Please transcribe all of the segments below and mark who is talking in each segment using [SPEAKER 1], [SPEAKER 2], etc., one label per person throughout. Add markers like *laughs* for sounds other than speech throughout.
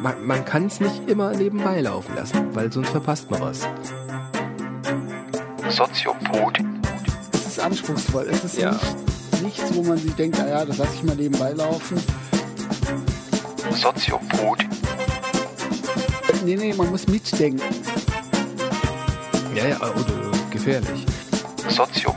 [SPEAKER 1] Man, man kann es nicht immer nebenbei laufen lassen, weil sonst verpasst man was.
[SPEAKER 2] Soziopod.
[SPEAKER 3] Es ist anspruchsvoll. Es ist
[SPEAKER 1] Ja.
[SPEAKER 3] nicht, nichts, wo man sich denkt, ah ja, das lasse ich mal nebenbei laufen.
[SPEAKER 2] Soziopod.
[SPEAKER 3] Nee, nee, man muss mitdenken.
[SPEAKER 1] Ja, ja, oder gefährlich.
[SPEAKER 2] Soziopod.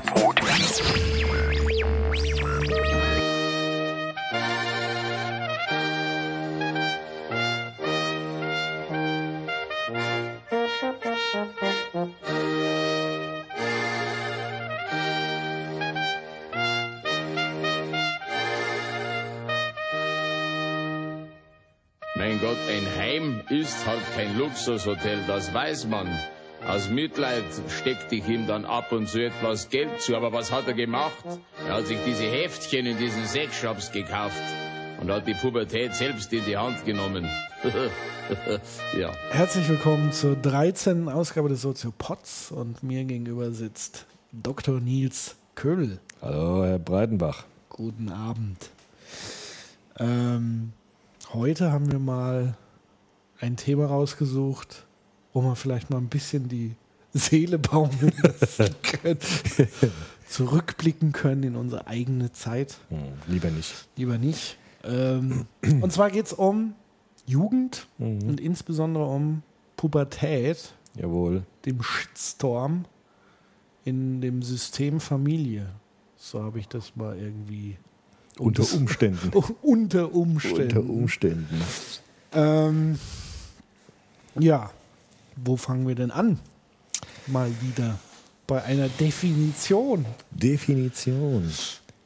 [SPEAKER 4] Kein Luxushotel, das weiß man. Aus Mitleid steckte ich ihm dann ab und zu etwas Geld zu, aber was hat er gemacht? Er hat sich diese Heftchen in diesen Sexshops gekauft und hat die Pubertät selbst in die Hand genommen. *laughs* ja.
[SPEAKER 5] Herzlich willkommen zur 13. Ausgabe des Soziopods und mir gegenüber sitzt Dr. Nils Köhl.
[SPEAKER 6] Hallo, Herr Breitenbach.
[SPEAKER 5] Guten Abend. Ähm, heute haben wir mal ein Thema rausgesucht, wo wir vielleicht mal ein bisschen die Seele baumeln *laughs* lassen können, zurückblicken können in unsere eigene Zeit.
[SPEAKER 6] Hm, lieber nicht.
[SPEAKER 5] Lieber nicht. Ähm, und zwar geht es um Jugend und insbesondere um Pubertät,
[SPEAKER 6] Jawohl.
[SPEAKER 5] dem Shitstorm in dem System Familie. So habe ich das mal irgendwie
[SPEAKER 6] Unter Umständen. *laughs*
[SPEAKER 5] unter Umständen.
[SPEAKER 6] Unter Umständen.
[SPEAKER 5] Ähm, ja, wo fangen wir denn an? Mal wieder bei einer Definition
[SPEAKER 6] Definition.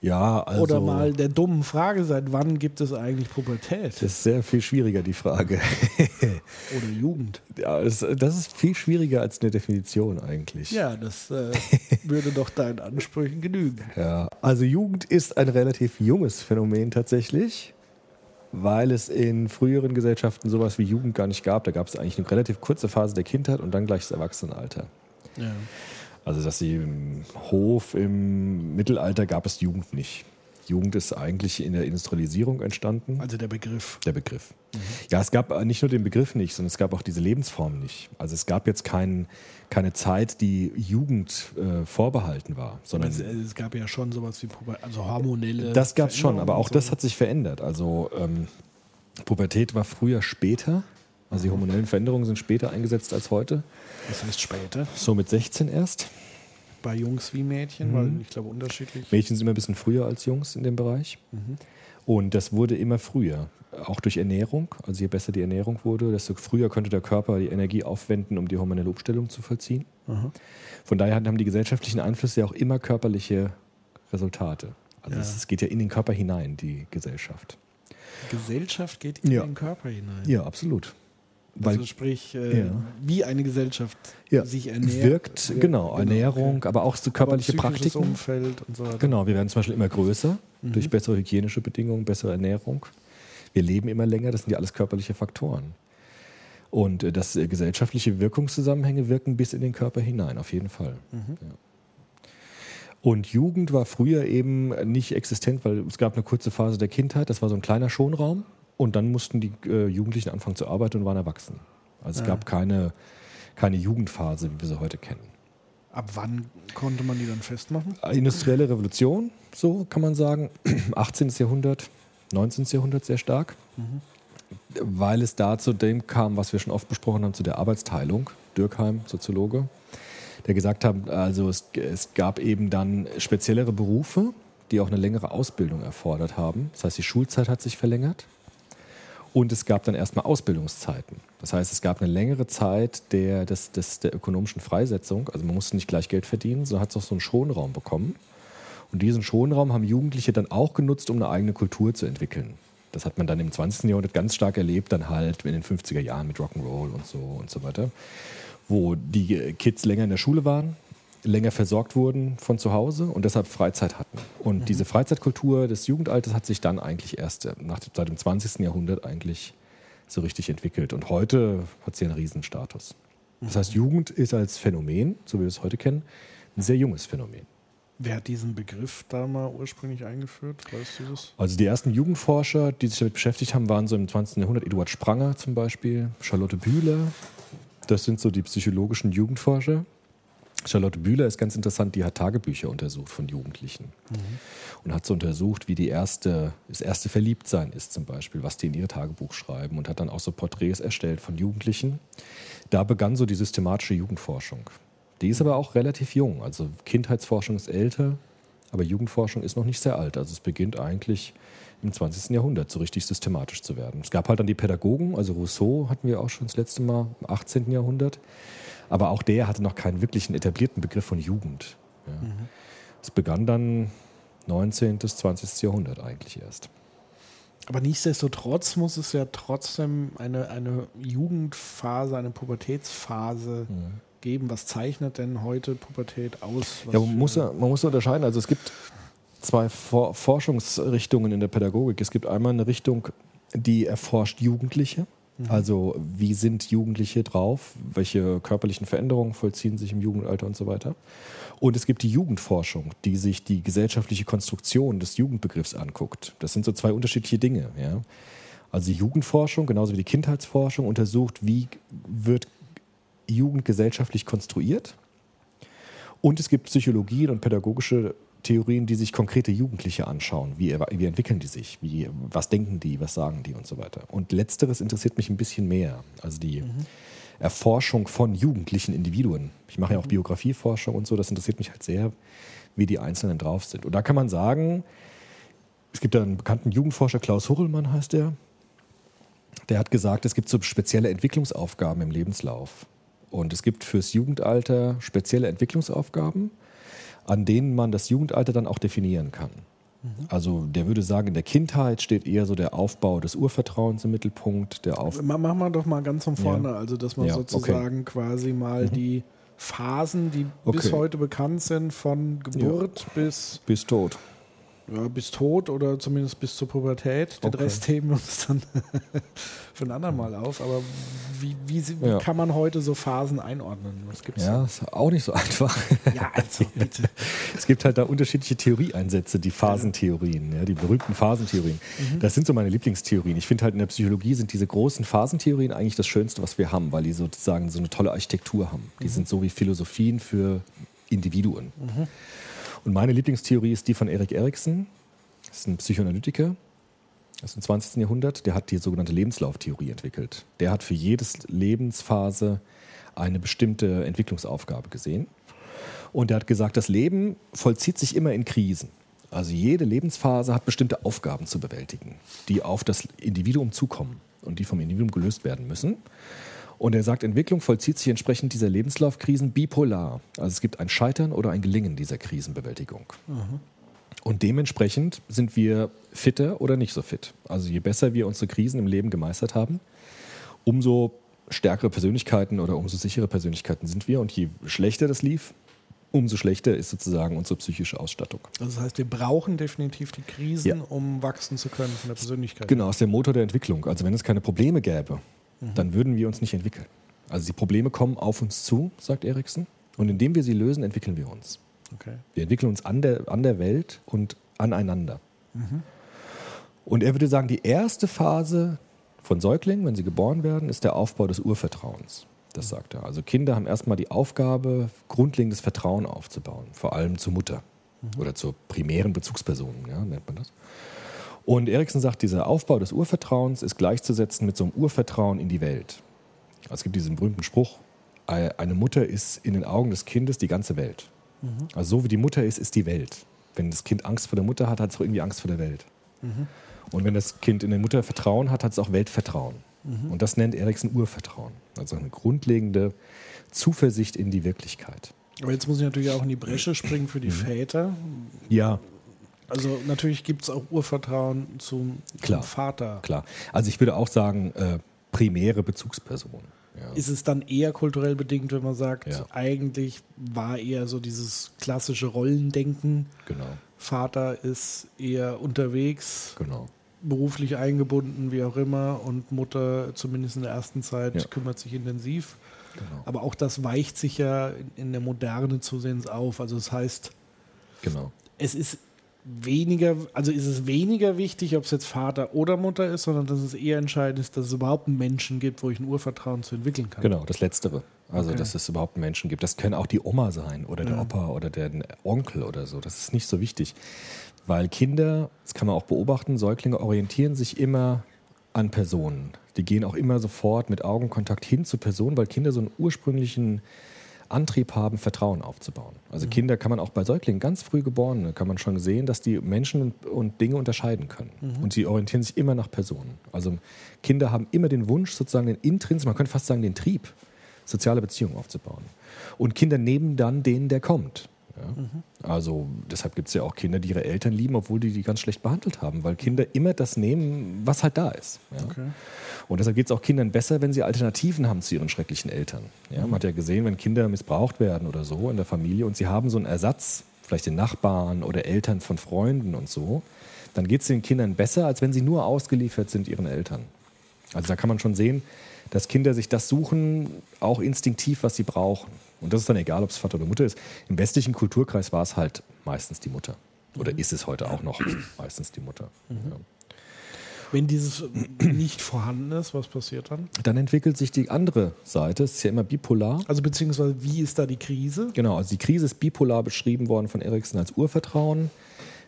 [SPEAKER 6] Ja, also.
[SPEAKER 5] oder mal der dummen Frage, seit wann gibt es eigentlich Pubertät
[SPEAKER 6] Das ist sehr viel schwieriger, die Frage. *laughs*
[SPEAKER 5] oder Jugend?
[SPEAKER 6] ja, das ist viel schwieriger als eine Definition eigentlich.
[SPEAKER 5] Ja, das äh, *laughs* würde doch deinen Ansprüchen genügen.
[SPEAKER 6] Ja, also Jugend ist ein relativ junges Phänomen tatsächlich, weil es in früheren Gesellschaften sowas wie Jugend gar nicht gab. Da gab es eigentlich eine relativ kurze Phase der Kindheit und dann gleich das Erwachsenenalter.
[SPEAKER 5] Ja.
[SPEAKER 6] Also, dass sie im Hof im Mittelalter gab es Jugend nicht. Jugend ist eigentlich in der Industrialisierung entstanden,
[SPEAKER 5] Also der Begriff.
[SPEAKER 6] der Begriff. Ja, es gab nicht nur den Begriff nicht, sondern es gab auch diese Lebensform nicht. Also es gab jetzt kein, keine Zeit, die Jugend äh, vorbehalten war, sondern
[SPEAKER 5] Es, es gab ja schon sowas wie Puber also hormonelle.
[SPEAKER 6] das gab es schon, aber auch
[SPEAKER 5] und
[SPEAKER 6] das
[SPEAKER 5] so.
[SPEAKER 6] hat sich verändert. Also ähm, Pubertät war früher später, also die hormonellen Veränderungen sind später eingesetzt als heute.
[SPEAKER 5] Das heißt später.
[SPEAKER 6] So mit 16 erst.
[SPEAKER 5] Bei Jungs wie Mädchen,
[SPEAKER 6] Mhm.
[SPEAKER 5] weil ich glaube unterschiedlich.
[SPEAKER 6] Mädchen sind immer ein bisschen früher als Jungs in dem Bereich.
[SPEAKER 5] Mhm.
[SPEAKER 6] Und das wurde immer früher. Auch durch Ernährung. Also je besser die Ernährung wurde, desto früher konnte der Körper die Energie aufwenden, um die hormonelle Umstellung zu vollziehen.
[SPEAKER 5] Aha.
[SPEAKER 6] Von daher haben die gesellschaftlichen Einflüsse ja auch immer körperliche Resultate. Also
[SPEAKER 5] Ja.
[SPEAKER 6] es, es geht ja in den Körper hinein, die Gesellschaft.
[SPEAKER 5] Gesellschaft geht in
[SPEAKER 6] Ja.
[SPEAKER 5] den Körper hinein.
[SPEAKER 6] Ja, absolut. Weil
[SPEAKER 5] also sprich, äh,
[SPEAKER 6] Ja.
[SPEAKER 5] wie eine Gesellschaft
[SPEAKER 6] ja,
[SPEAKER 5] sich ernährt.
[SPEAKER 6] wirkt, genau, Ernährung,
[SPEAKER 5] okay.
[SPEAKER 6] aber auch so
[SPEAKER 5] Aber
[SPEAKER 6] körperliche
[SPEAKER 5] psychisches
[SPEAKER 6] Praktiken.
[SPEAKER 5] Umfeld und so weiter.
[SPEAKER 6] Genau, wir werden zum Beispiel immer größer
[SPEAKER 5] Mhm.
[SPEAKER 6] durch bessere hygienische Bedingungen, bessere Ernährung. Wir leben immer länger, das sind ja alles körperliche Faktoren. Und äh, das äh, gesellschaftliche Wirkungszusammenhänge wirken bis in den Körper hinein, auf jeden Fall.
[SPEAKER 5] Mhm.
[SPEAKER 6] Ja. Und Jugend war früher eben nicht existent, weil es gab eine kurze Phase der Kindheit, das war so ein kleiner Schonraum. Und dann mussten die äh, Jugendlichen anfangen zu arbeiten und waren erwachsen. Also es
[SPEAKER 5] Ja.
[SPEAKER 6] gab keine, keine Jugendphase, wie wir sie heute kennen.
[SPEAKER 5] Ab wann konnte man die dann festmachen?
[SPEAKER 6] Industrielle Revolution, so kann man sagen. *clears throat* 18. Jahrhundert, 19. Jahrhundert sehr stark. Weil es da zu dem kam, was wir schon oft besprochen haben, zu der Arbeitsteilung. Dürkheim, Soziologe, der gesagt hat, also es, es gab eben dann speziellere Berufe, die auch eine längere Ausbildung erfordert haben. Das heißt, die Schulzeit hat sich verlängert. Und es gab dann erstmal Ausbildungszeiten. Das heißt, es gab eine längere Zeit der, des, des, der ökonomischen Freisetzung. Also man musste nicht gleich Geld verdienen, sondern hat auch so einen Schonraum bekommen. Und diesen Schonraum haben Jugendliche dann auch genutzt, um eine eigene Kultur zu entwickeln. Das hat man dann im 20. Jahrhundert ganz stark erlebt, dann halt in den 50er Jahren mit Rock'n'Roll und so und so weiter, wo die Kids länger in der Schule waren, länger versorgt wurden von zu Hause und deshalb Freizeit hatten. Und diese Freizeitkultur des Jugendalters hat sich dann eigentlich erst äh, nach, seit dem 20. Jahrhundert eigentlich so richtig entwickelt. Und heute hat sie einen Riesenstatus. Das heißt, Jugend ist als Phänomen, so wie wir es heute kennen, ein sehr junges Phänomen.
[SPEAKER 5] Wer hat diesen Begriff da mal ursprünglich eingeführt? Weißt du das?
[SPEAKER 6] Also die ersten Jugendforscher, die sich damit beschäftigt haben, waren so im 20. Jahrhundert Eduard Spranger zum Beispiel, Charlotte Bühler. Das sind so die psychologischen Jugendforscher. Charlotte Bühler ist ganz interessant, die hat Tagebücher untersucht von Jugendlichen und hat so untersucht, wie die erste, das erste Verliebtsein ist zum Beispiel, was die in ihr Tagebuch schreiben und hat dann auch so Porträts erstellt von Jugendlichen. Da begann so die systematische Jugendforschung. Die ist aber auch relativ jung, also Kindheitsforschung ist älter, aber Jugendforschung ist noch nicht sehr alt. Also es beginnt eigentlich im 20. Jahrhundert so richtig systematisch zu werden. Es gab halt dann die Pädagogen, also Rousseau hatten wir auch schon das letzte Mal im 18. Jahrhundert. Aber auch der hatte noch keinen wirklichen etablierten Begriff von Jugend. Ja. Es begann dann 19. bis 20. Jahrhundert eigentlich erst.
[SPEAKER 5] Aber nichtsdestotrotz muss es ja trotzdem eine, eine Jugendphase, eine Pubertätsphase geben. Was zeichnet denn heute Pubertät aus?
[SPEAKER 6] Ja, man muss, ja- man muss unterscheiden. Also es gibt zwei For Forschungsrichtungen in der Pädagogik. Es gibt einmal eine Richtung, die erforscht Jugendliche. Also wie sind Jugendliche drauf? Welche körperlichen Veränderungen vollziehen sich im Jugendalter und so weiter. Und es gibt die Jugendforschung, die sich die gesellschaftliche Konstruktion des Jugendbegriffs anguckt. Das sind so zwei unterschiedliche Dinge. Ja? Also die Jugendforschung, genauso wie die Kindheitsforschung, untersucht, wie wird Jugend gesellschaftlich konstruiert. Und es gibt Psychologien und pädagogische Theorien, die sich konkrete Jugendliche anschauen. Wie, wie entwickeln die sich? Wie, was denken die? Was sagen die? Und so weiter. Und letzteres interessiert mich ein bisschen mehr. Also die Erforschung von jugendlichen Individuen. Ich mache ja auch Biografieforschung und so. Das interessiert mich halt sehr, wie die Einzelnen drauf sind. Und da kann man sagen, es gibt da einen bekannten Jugendforscher, Klaus Hurrellmann heißt der. Der hat gesagt, es gibt so spezielle Entwicklungsaufgaben im Lebenslauf. Und es gibt fürs Jugendalter spezielle Entwicklungsaufgaben, an denen man das Jugendalter dann auch definieren kann. Also der würde sagen, in der Kindheit steht eher so der Aufbau des Urvertrauens im Mittelpunkt, der Auf
[SPEAKER 5] Ma- Machen wir doch mal ganz von vorne, also dass man
[SPEAKER 6] Ja, okay. Mhm.
[SPEAKER 5] sozusagen quasi mal die Phasen, die bis
[SPEAKER 6] Okay.
[SPEAKER 5] heute bekannt sind, von Geburt bis,
[SPEAKER 6] bis tot.
[SPEAKER 5] Ja, bis Tod oder zumindest bis zur Pubertät. Den
[SPEAKER 6] Okay.
[SPEAKER 5] Rest heben wir uns dann *laughs* für ein andermal auf. Aber wie, wie, wie
[SPEAKER 6] Ja.
[SPEAKER 5] kann man heute so Phasen einordnen? Was gibt's
[SPEAKER 6] Ja, ist auch nicht so *laughs* einfach.
[SPEAKER 5] Ja, also bitte.
[SPEAKER 6] Es gibt halt da unterschiedliche Theorieeinsätze, die Phasentheorien, ja, die berühmten Phasentheorien. Das sind so meine Lieblingstheorien. Ich finde halt in der Psychologie sind diese großen Phasentheorien eigentlich das Schönste, was wir haben, weil die sozusagen so eine tolle Architektur haben. Die sind so wie Philosophien für Individuen. Und meine Lieblingstheorie ist die von Erik Erikson. Das ist ein Psychoanalytiker aus dem 20. Jahrhundert. Der hat die sogenannte Lebenslauftheorie entwickelt. Der hat für jedes Lebensphase eine bestimmte Entwicklungsaufgabe gesehen. Und er hat gesagt, das Leben vollzieht sich immer in Krisen. Also jede Lebensphase hat bestimmte Aufgaben zu bewältigen, die auf das Individuum zukommen und die vom Individuum gelöst werden müssen. Und er sagt, Entwicklung vollzieht sich entsprechend dieser Lebenslaufkrisen bipolar. Also es gibt ein Scheitern oder ein Gelingen dieser Krisenbewältigung. Und dementsprechend sind wir fitter oder nicht so fit. Also je besser wir unsere Krisen im Leben gemeistert haben, umso stärkere Persönlichkeiten oder umso sichere Persönlichkeiten sind wir. Und je schlechter das lief, umso schlechter ist sozusagen unsere psychische Ausstattung.
[SPEAKER 5] Also das heißt, wir brauchen definitiv die Krisen,
[SPEAKER 6] Ja.
[SPEAKER 5] um wachsen zu können von der Persönlichkeit.
[SPEAKER 6] Genau, ist der Motor der Entwicklung. Also wenn es keine Probleme gäbe,
[SPEAKER 5] Mhm.
[SPEAKER 6] dann würden wir uns nicht entwickeln. Also die Probleme kommen auf uns zu, sagt Erikson. Und indem wir sie lösen, entwickeln wir uns.
[SPEAKER 5] Okay.
[SPEAKER 6] Wir entwickeln uns an der, an der Welt und aneinander. Und er würde sagen, die erste Phase von Säuglingen, wenn sie geboren werden, ist der Aufbau des Urvertrauens. Das sagt er. Also Kinder haben erstmal die Aufgabe, grundlegendes Vertrauen aufzubauen, vor allem zur Mutter oder zur primären Bezugsperson, ja, nennt man das. Und Erikson sagt, dieser Aufbau des Urvertrauens ist gleichzusetzen mit so einem Urvertrauen in die Welt. Also es gibt diesen berühmten Spruch, eine Mutter ist in den Augen des Kindes die ganze Welt. Also so wie die Mutter ist, ist die Welt. Wenn das Kind Angst vor der Mutter hat, hat es auch irgendwie Angst vor der Welt. Und wenn das Kind in der Mutter Vertrauen hat, hat es auch Weltvertrauen. Und das nennt Erikson Urvertrauen. Also eine grundlegende Zuversicht in die Wirklichkeit.
[SPEAKER 5] Aber jetzt muss ich natürlich auch in die Bresche springen für
[SPEAKER 6] Mhm.
[SPEAKER 5] die Väter.
[SPEAKER 6] Ja,
[SPEAKER 5] Also natürlich gibt es auch Urvertrauen zum, zum
[SPEAKER 6] Klar.
[SPEAKER 5] Vater.
[SPEAKER 6] klar. Also ich würde auch sagen, äh, primäre Bezugsperson. Ja.
[SPEAKER 5] Ist es dann eher kulturell bedingt, wenn man sagt,
[SPEAKER 6] Ja.
[SPEAKER 5] eigentlich war eher so dieses klassische Rollendenken.
[SPEAKER 6] Genau,
[SPEAKER 5] Vater ist eher unterwegs,
[SPEAKER 6] genau.
[SPEAKER 5] beruflich eingebunden, wie auch immer, und Mutter zumindest in der ersten Zeit
[SPEAKER 6] Ja.
[SPEAKER 5] kümmert sich intensiv.
[SPEAKER 6] genau.
[SPEAKER 5] Aber auch das weicht sich ja in, in der Moderne zusehends auf. Also das heißt,
[SPEAKER 6] Genau.
[SPEAKER 5] es ist weniger, also ist es weniger wichtig, ob es jetzt Vater oder Mutter ist, sondern dass es eher entscheidend ist, dass es überhaupt einen Menschen gibt, wo ich ein Urvertrauen zu entwickeln kann.
[SPEAKER 6] Genau, das Letztere. Also,
[SPEAKER 5] Okay.
[SPEAKER 6] dass es überhaupt einen Menschen gibt. Das können auch die Oma sein oder der
[SPEAKER 5] Ja.
[SPEAKER 6] Opa oder der Onkel oder so. Das ist nicht so wichtig. Weil Kinder, das kann man auch beobachten, Säuglinge orientieren sich immer an Personen. Die gehen auch immer sofort mit Augenkontakt hin zu Personen, weil Kinder so einen ursprünglichen Antrieb haben, Vertrauen aufzubauen. Also Kinder kann man auch bei Säuglingen, ganz früh geborene, kann man schon sehen, dass die Menschen und, und Dinge unterscheiden können. Und sie orientieren sich immer nach Personen. Also Kinder haben immer den Wunsch, sozusagen den Intrins, man könnte fast sagen den Trieb, soziale Beziehungen aufzubauen. Und Kinder nehmen dann den, der kommt. Ja? Also deshalb gibt es ja auch Kinder, die ihre Eltern lieben, obwohl die die ganz schlecht behandelt haben, weil Kinder immer das nehmen, was halt da ist. Ja? Und deshalb geht es auch Kindern besser, wenn sie Alternativen haben zu ihren schrecklichen Eltern. Ja? Man hat ja gesehen, wenn Kinder missbraucht werden oder so in der Familie und sie haben so einen Ersatz, vielleicht den Nachbarn oder Eltern von Freunden und so, dann geht es den Kindern besser, als wenn sie nur ausgeliefert sind ihren Eltern. Also da kann man schon sehen, dass Kinder sich das suchen, auch instinktiv, was sie brauchen. Und das ist dann egal, ob es Vater oder Mutter ist. Im westlichen Kulturkreis war es halt meistens die Mutter. Oder ist es heute auch noch meistens die Mutter. Ja.
[SPEAKER 5] Wenn dieses nicht vorhanden ist, was passiert dann?
[SPEAKER 6] Dann entwickelt sich die andere Seite, es ist ja immer bipolar.
[SPEAKER 5] Also beziehungsweise wie ist da die Krise?
[SPEAKER 6] Genau, also die Krise ist bipolar beschrieben worden von Erikson als Urvertrauen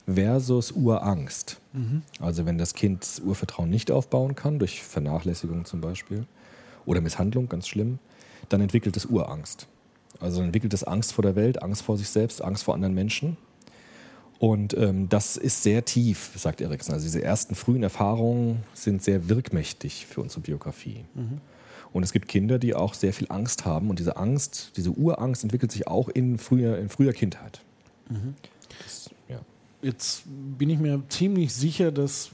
[SPEAKER 6] versus Urangst. Also wenn das Kind das Urvertrauen nicht aufbauen kann, durch Vernachlässigung zum Beispiel, oder Misshandlung, ganz schlimm, dann entwickelt es Urangst. Also dann entwickelt es Angst vor der Welt, Angst vor sich selbst, Angst vor anderen Menschen. Und ähm, das ist sehr tief, sagt Erikson. Also diese ersten frühen Erfahrungen sind sehr wirkmächtig für unsere Biografie. Und es gibt Kinder, die auch sehr viel Angst haben. Und diese Angst, diese Urangst entwickelt sich auch in früher, in früher Kindheit. Das, ja.
[SPEAKER 5] Jetzt bin ich mir ziemlich sicher, dass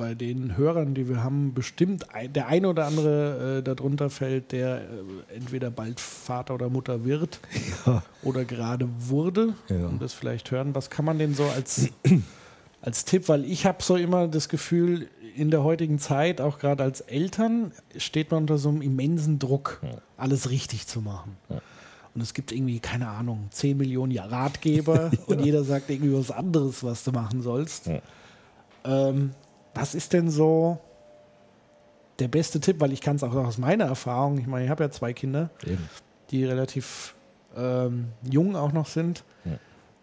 [SPEAKER 5] bei den Hörern, die wir haben, bestimmt ein, der eine oder andere äh, darunter fällt, der äh, entweder bald Vater oder Mutter wird *laughs* oder gerade wurde
[SPEAKER 6] Ja.
[SPEAKER 5] und das vielleicht hören. Was kann man denn so als, *clears throat* als Tipp? Weil ich habe so immer das Gefühl, in der heutigen Zeit, auch gerade als Eltern, steht man unter so einem immensen Druck, alles richtig zu machen. Und es gibt irgendwie, keine Ahnung, 10 Millionen Ratgeber *laughs* und jeder sagt irgendwie was anderes, was du machen sollst.
[SPEAKER 6] Ja.
[SPEAKER 5] Ähm, was ist denn so der beste Tipp? Weil ich kann es auch aus meiner Erfahrung, ich meine, ich habe ja zwei Kinder,
[SPEAKER 6] Eben.
[SPEAKER 5] die relativ ähm, jung auch noch sind.
[SPEAKER 6] Ja.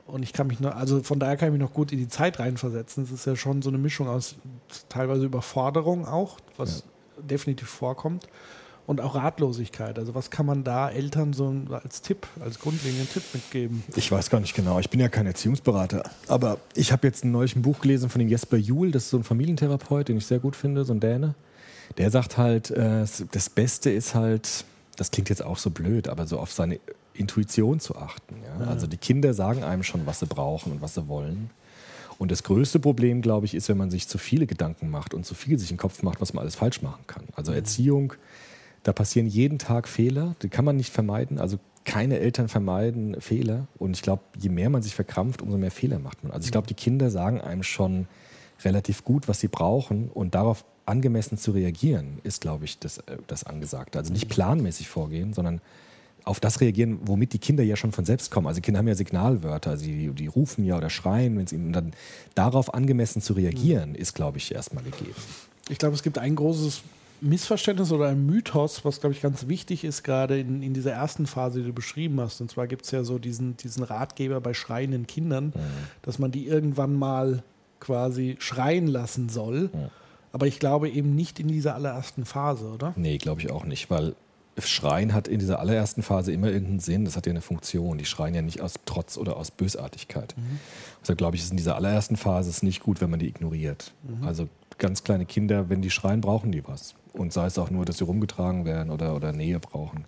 [SPEAKER 5] Und ich kann mich noch, also von daher kann ich mich noch gut in die Zeit reinversetzen. Es ist ja schon so eine Mischung aus teilweise Überforderung auch, was definitiv vorkommt, und auch Ratlosigkeit. Also was kann man da Eltern so als Tipp, als grundlegenden Tipp mitgeben?
[SPEAKER 6] Ich weiß gar nicht genau, ich bin ja kein Erziehungsberater, aber ich habe jetzt ein Buch gelesen von dem Jesper Juhl, das ist so ein Familientherapeut, den ich sehr gut finde, so ein Däne. Der sagt halt, äh, das Beste ist halt, das klingt jetzt auch so blöd, aber so auf seine Intuition zu achten. Ja? Also die Kinder sagen einem schon, was sie brauchen und was sie wollen. Und das größte Problem, glaube ich, ist, wenn man sich zu viele Gedanken macht und zu viel sich im Kopf macht, was man alles falsch machen kann. Also Erziehung, da passieren jeden Tag Fehler, die kann man nicht vermeiden. Also keine Eltern vermeiden Fehler. Und ich glaube, je mehr man sich verkrampft, umso mehr Fehler macht man. Also ich glaube, die Kinder sagen einem schon relativ gut, was sie brauchen. Und darauf angemessen zu reagieren, ist, glaube ich, das, äh, das Angesagte. Also nicht planmäßig vorgehen, sondern auf das reagieren, womit die Kinder ja schon von selbst kommen. Also Kinder haben ja Signalwörter, also die, die rufen ja oder schreien, wenn es ihnen dann darauf angemessen zu reagieren, ist, glaube ich, erstmal gegeben.
[SPEAKER 5] Ich glaube, es gibt ein großes Missverständnis oder ein Mythos, was, glaube ich, ganz wichtig ist, gerade in, in dieser ersten Phase, die du beschrieben hast. Und zwar gibt es ja so diesen, diesen Ratgeber bei schreienden Kindern, dass man die irgendwann mal quasi schreien lassen soll. Aber ich glaube eben nicht in dieser allerersten Phase, oder?
[SPEAKER 6] Nee, glaube ich auch nicht, weil Schreien hat in dieser allerersten Phase immer irgendeinen Sinn, das hat ja eine Funktion. Die schreien ja nicht aus Trotz oder aus Bösartigkeit. Deshalb glaube ich, ist in dieser allerersten Phase es nicht gut, wenn man die ignoriert. Also ganz kleine Kinder, wenn die schreien, brauchen die was. Und sei es auch nur, dass sie rumgetragen werden oder, oder Nähe brauchen,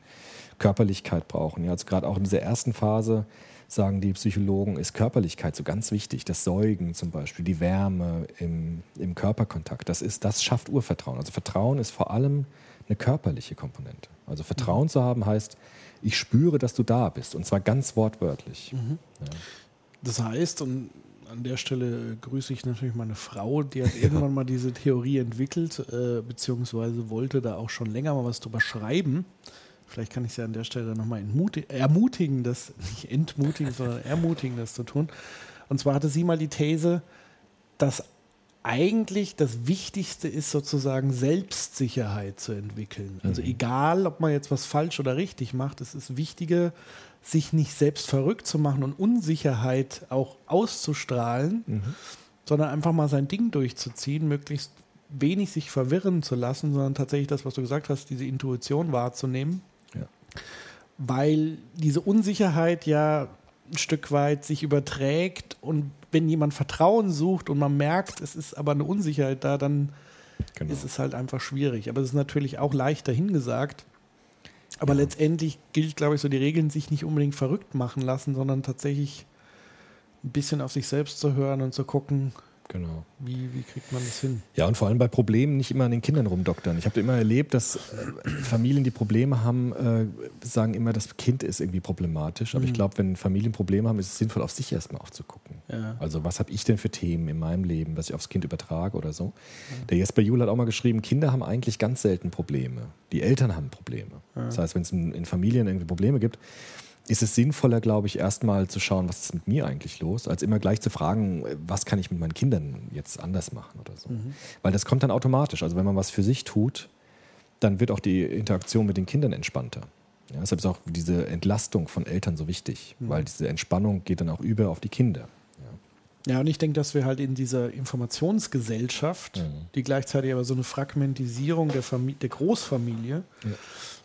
[SPEAKER 6] Körperlichkeit brauchen. Ja, also gerade auch in dieser ersten Phase sagen die Psychologen, ist Körperlichkeit so ganz wichtig. Das Säugen zum Beispiel, die Wärme im, im Körperkontakt, das, ist, das schafft Urvertrauen. Also Vertrauen ist vor allem eine körperliche Komponente. Also Vertrauen zu haben heißt, ich spüre, dass du da bist. Und zwar ganz wortwörtlich. Ja.
[SPEAKER 5] Das heißt, und an der Stelle grüße ich natürlich meine Frau, die hat *laughs* irgendwann mal diese Theorie entwickelt, äh, beziehungsweise wollte da auch schon länger mal was drüber schreiben. Vielleicht kann ich sie an der Stelle nochmal ermutigen, das *laughs* nicht entmutigen, sondern ermutigen, das zu tun. Und zwar hatte sie mal die These, dass eigentlich das Wichtigste ist, sozusagen Selbstsicherheit zu entwickeln. Also egal, ob man jetzt was falsch oder richtig macht, es ist wichtiger, sich nicht selbst verrückt zu machen und Unsicherheit auch auszustrahlen, sondern einfach mal sein Ding durchzuziehen, möglichst wenig sich verwirren zu lassen, sondern tatsächlich das, was du gesagt hast, diese Intuition wahrzunehmen.
[SPEAKER 6] Ja.
[SPEAKER 5] Weil diese Unsicherheit ja ein Stück weit sich überträgt und wenn jemand Vertrauen sucht und man merkt, es ist aber eine Unsicherheit da, dann
[SPEAKER 6] Genau.
[SPEAKER 5] ist es halt einfach schwierig. Aber es ist natürlich auch leicht dahingesagt. Aber letztendlich gilt, glaube ich, so die Regeln, sich nicht unbedingt verrückt machen lassen, sondern tatsächlich ein bisschen auf sich selbst zu hören und zu gucken,
[SPEAKER 6] genau.
[SPEAKER 5] wie, wie kriegt man das hin.
[SPEAKER 6] Ja, und vor allem bei Problemen nicht immer an den Kindern rumdoktern. Ich habe immer erlebt, dass äh, Familien, die Probleme haben, äh, sagen immer, das Kind ist irgendwie problematisch. Aber ich glaube, wenn Familien Probleme haben, ist es sinnvoll, auf sich erstmal auch zu gucken.
[SPEAKER 5] Ja.
[SPEAKER 6] Also, was habe ich denn für Themen in meinem Leben, was ich aufs Kind übertrage oder so? Der Jesper Juhl hat auch mal geschrieben, Kinder haben eigentlich ganz selten Probleme. Die Eltern haben Probleme. Das heißt, wenn es in, in Familien irgendwie Probleme gibt, ist es sinnvoller, glaube ich, erstmal zu schauen, was ist mit mir eigentlich los, als immer gleich zu fragen, was kann ich mit meinen Kindern jetzt anders machen oder so. Weil das kommt dann automatisch. Also wenn man was für sich tut, dann wird auch die Interaktion mit den Kindern entspannter. Ja, deshalb ist auch diese Entlastung von Eltern so wichtig, weil diese Entspannung geht dann auch über auf die Kinder.
[SPEAKER 5] Ja, und ich denke, dass wir halt in dieser Informationsgesellschaft,
[SPEAKER 6] Mhm.
[SPEAKER 5] die gleichzeitig aber so eine Fragmentisierung der, Famili der Großfamilie,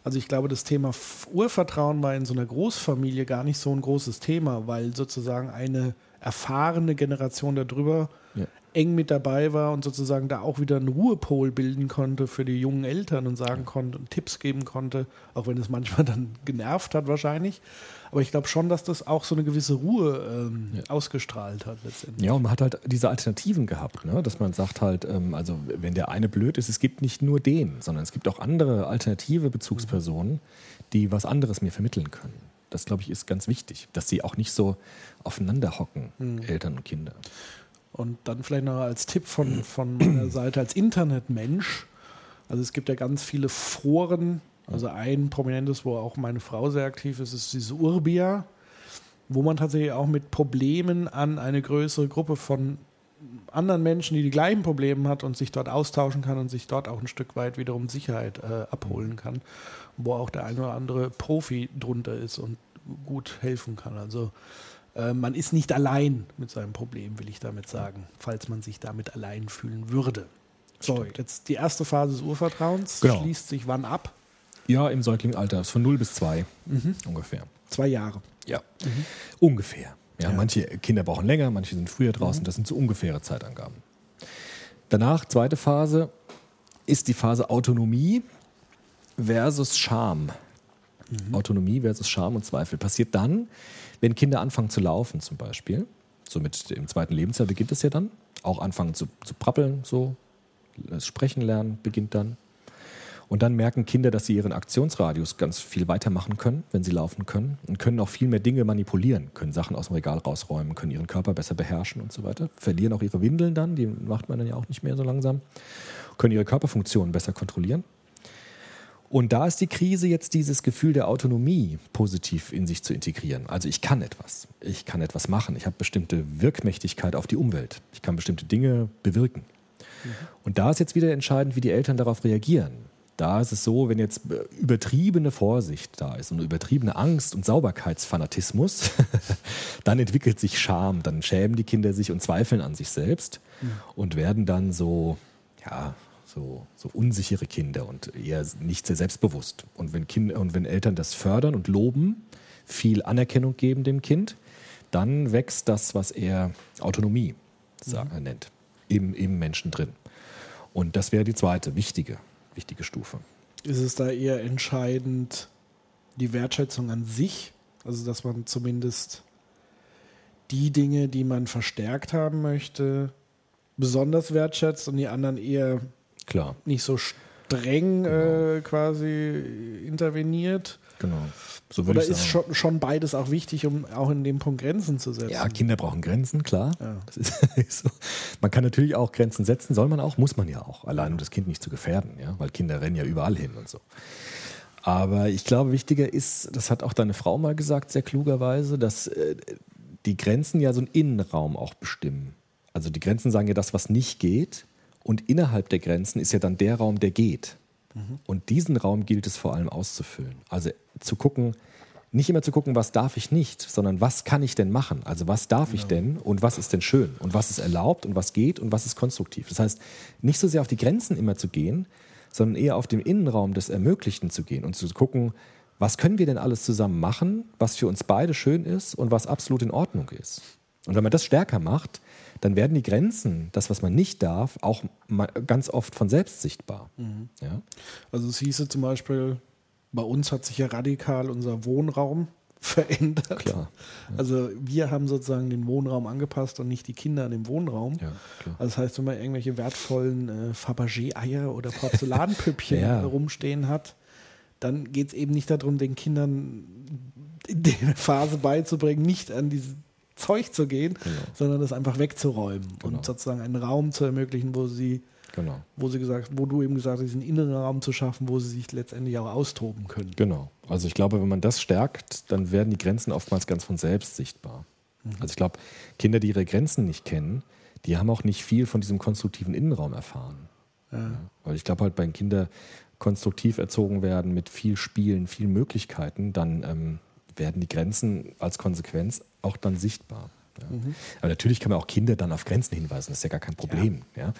[SPEAKER 5] also ich glaube, das Thema Urvertrauen war in so einer Großfamilie gar nicht so ein großes Thema, weil sozusagen eine erfahrene Generation darüber
[SPEAKER 6] Ja.
[SPEAKER 5] Eng mit dabei war und sozusagen da auch wieder einen Ruhepol bilden konnte für die jungen Eltern und sagen konnte und Tipps geben konnte, auch wenn es manchmal *laughs* dann genervt hat wahrscheinlich. Aber ich glaube schon, dass das auch so eine gewisse Ruhe ähm, ausgestrahlt hat letztendlich.
[SPEAKER 6] Ja, und man hat halt diese Alternativen gehabt, ne? dass man sagt halt, ähm, also wenn der eine blöd ist, es gibt nicht nur den, sondern es gibt auch andere alternative Bezugspersonen, die was anderes mir vermitteln können. Das, glaube ich, ist ganz wichtig, dass sie auch nicht so aufeinander hocken, Eltern und Kinder.
[SPEAKER 5] Und dann vielleicht noch als Tipp von, von meiner Seite als Internetmensch. Also es gibt ja ganz viele Foren. Also ein prominentes, wo auch meine Frau sehr aktiv ist, ist diese Urbia, wo man tatsächlich auch mit Problemen an eine größere Gruppe von anderen Menschen, die die gleichen Probleme hat und sich dort austauschen kann und sich dort auch ein Stück weit wiederum Sicherheit äh, abholen kann, wo auch der eine oder andere Profi drunter ist und gut helfen kann. Also man ist nicht allein mit seinem Problem, will ich damit sagen, falls man sich damit allein fühlen würde. So, jetzt die erste Phase des Urvertrauens
[SPEAKER 6] Genau.
[SPEAKER 5] schließt sich wann ab?
[SPEAKER 6] Ja, im Säuglingalter, ist von 0 bis 2 ungefähr.
[SPEAKER 5] Zwei Jahre.
[SPEAKER 6] Ja, ungefähr. Ja, Manche Kinder brauchen länger, manche sind früher draußen. Das sind so ungefähre Zeitangaben. Danach, zweite Phase, ist die Phase Autonomie versus Scham. Autonomie versus Scham und Zweifel. Passiert dann, wenn Kinder anfangen zu laufen zum Beispiel. So mit dem zweiten Lebensjahr beginnt es ja dann. Auch anfangen zu, zu prappeln, so. Das Sprechen lernen beginnt dann. Und dann merken Kinder, dass sie ihren Aktionsradius ganz viel weitermachen können, wenn sie laufen können. Und können auch viel mehr Dinge manipulieren, können Sachen aus dem Regal rausräumen, können ihren Körper besser beherrschen und so weiter. Verlieren auch ihre Windeln dann, die macht man dann ja auch nicht mehr so langsam. Können ihre Körperfunktionen besser kontrollieren. Und da ist die Krise jetzt dieses Gefühl der Autonomie positiv in sich zu integrieren. Also ich kann etwas. Ich kann etwas machen. Ich habe bestimmte Wirkmächtigkeit auf die Umwelt. Ich kann bestimmte Dinge bewirken. Und da ist jetzt wieder entscheidend, wie die Eltern darauf reagieren. Da ist es so, wenn jetzt äh, übertriebene Vorsicht da ist und übertriebene Angst und Sauberkeitsfanatismus, *laughs* dann entwickelt sich Scham. Dann schämen die Kinder sich und zweifeln an sich selbst und werden dann so, ja, so, so unsichere Kinder und eher nicht sehr selbstbewusst. Und wenn, Kinder, und wenn Eltern das fördern und loben, viel Anerkennung geben dem Kind, dann wächst das, was er Autonomie sa- nennt, im, im Menschen drin. Und das wäre die zweite wichtige, wichtige Stufe.
[SPEAKER 5] Ist es da eher entscheidend die Wertschätzung an sich? Also, dass man zumindest die Dinge, die man verstärkt haben möchte, besonders wertschätzt und die anderen eher
[SPEAKER 6] Klar,
[SPEAKER 5] nicht so streng äh, quasi interveniert?
[SPEAKER 6] genau. So würde
[SPEAKER 5] Oder ist schon, schon beides auch wichtig, um auch in dem Punkt Grenzen zu setzen?
[SPEAKER 6] Ja, Kinder brauchen Grenzen, klar.
[SPEAKER 5] Ja. *laughs*
[SPEAKER 6] So. Man kann natürlich auch Grenzen setzen, soll man auch, muss man ja auch, allein um das Kind nicht zu gefährden, ja, weil Kinder rennen ja überall hin und so. Aber ich glaube, wichtiger ist, das hat auch deine Frau mal gesagt, sehr klugerweise, dass äh, die Grenzen ja so einen Innenraum auch bestimmen. Also die Grenzen sagen ja das, was nicht geht. Und innerhalb der Grenzen ist ja dann der Raum, der geht. Und diesen Raum gilt es vor allem auszufüllen. Also zu gucken, nicht immer zu gucken, was darf ich nicht, sondern was kann ich denn machen? Also was darf ich denn und was ist denn schön und was ist erlaubt und was geht und was ist konstruktiv. Das heißt, nicht so sehr auf die Grenzen immer zu gehen, sondern eher auf den Innenraum des Ermöglichten zu gehen und zu gucken, was können wir denn alles zusammen machen, was für uns beide schön ist und was absolut in Ordnung ist. Und wenn man das stärker macht, dann werden die Grenzen, das, was man nicht darf, auch ganz oft von selbst sichtbar. Ja?
[SPEAKER 5] Also es hieße zum Beispiel, bei uns hat sich ja radikal unser Wohnraum *laughs* verändert.
[SPEAKER 6] Klar.
[SPEAKER 5] Also wir haben sozusagen den Wohnraum angepasst und nicht die Kinder an dem Wohnraum.
[SPEAKER 6] Ja.
[SPEAKER 5] Also das heißt, wenn man irgendwelche wertvollen äh, Fabergé-Eier oder Porzellanpüppchen *laughs*
[SPEAKER 6] Ja.
[SPEAKER 5] rumstehen hat, dann geht es eben nicht darum, den Kindern in der Phase beizubringen, nicht an dieses Zeug zu gehen, sondern das einfach wegzuräumen
[SPEAKER 6] Genau.
[SPEAKER 5] und sozusagen einen Raum zu ermöglichen, wo sie
[SPEAKER 6] Genau.
[SPEAKER 5] wo sie gesagt, wo du eben gesagt hast, diesen inneren Raum zu schaffen, wo sie sich letztendlich auch austoben können.
[SPEAKER 6] Genau. Also ich glaube, wenn man das stärkt, dann werden die Grenzen oftmals ganz von selbst sichtbar. Also ich glaube, Kinder, die ihre Grenzen nicht kennen, die haben auch nicht viel von diesem konstruktiven Innenraum erfahren. Ja. Weil ich glaube halt, wenn Kinder konstruktiv erzogen werden mit viel Spielen, vielen Möglichkeiten, dann ähm, werden die Grenzen als Konsequenz auch dann sichtbar. Ja. Aber natürlich kann man auch Kinder dann auf Grenzen hinweisen, das ist ja gar kein Problem. Ja.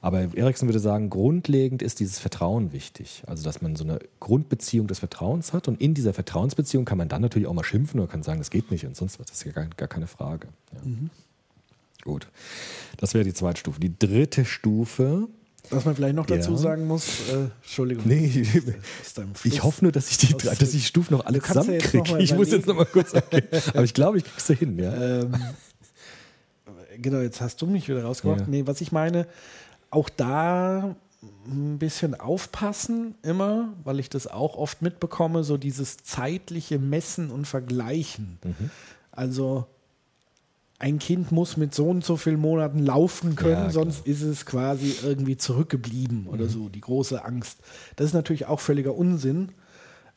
[SPEAKER 6] Aber Erikson würde sagen, grundlegend ist dieses Vertrauen wichtig. Also, dass man so eine Grundbeziehung des Vertrauens hat und in dieser Vertrauensbeziehung kann man dann natürlich auch mal schimpfen oder kann sagen, das geht nicht und sonst was. Das ist ja gar, gar keine Frage. Ja. Gut. Das wäre die zweite Stufe. Die dritte Stufe.
[SPEAKER 5] Was man vielleicht noch dazu
[SPEAKER 6] Ja.
[SPEAKER 5] sagen muss, äh, Entschuldigung.
[SPEAKER 6] Nee, ich hoffe nur, dass ich die, drei- dass ich Stufen noch alle
[SPEAKER 5] ja
[SPEAKER 6] zusammenkriege.
[SPEAKER 5] mal
[SPEAKER 6] ich muss jetzt noch mal kurz sagen. Aber ich glaube, ich krieg's da hin. Ja.
[SPEAKER 5] Ähm, genau, jetzt hast du mich wieder rausgebracht.
[SPEAKER 6] Ja.
[SPEAKER 5] Nee, was ich meine, auch da ein bisschen aufpassen immer, weil ich das auch oft mitbekomme, so dieses zeitliche Messen und Vergleichen.
[SPEAKER 6] Mhm.
[SPEAKER 5] Also ein Kind muss mit so und so vielen Monaten laufen können,
[SPEAKER 6] Ja, klar. Mhm.
[SPEAKER 5] sonst ist es quasi irgendwie zurückgeblieben oder so, die große Angst. Das ist natürlich auch völliger Unsinn,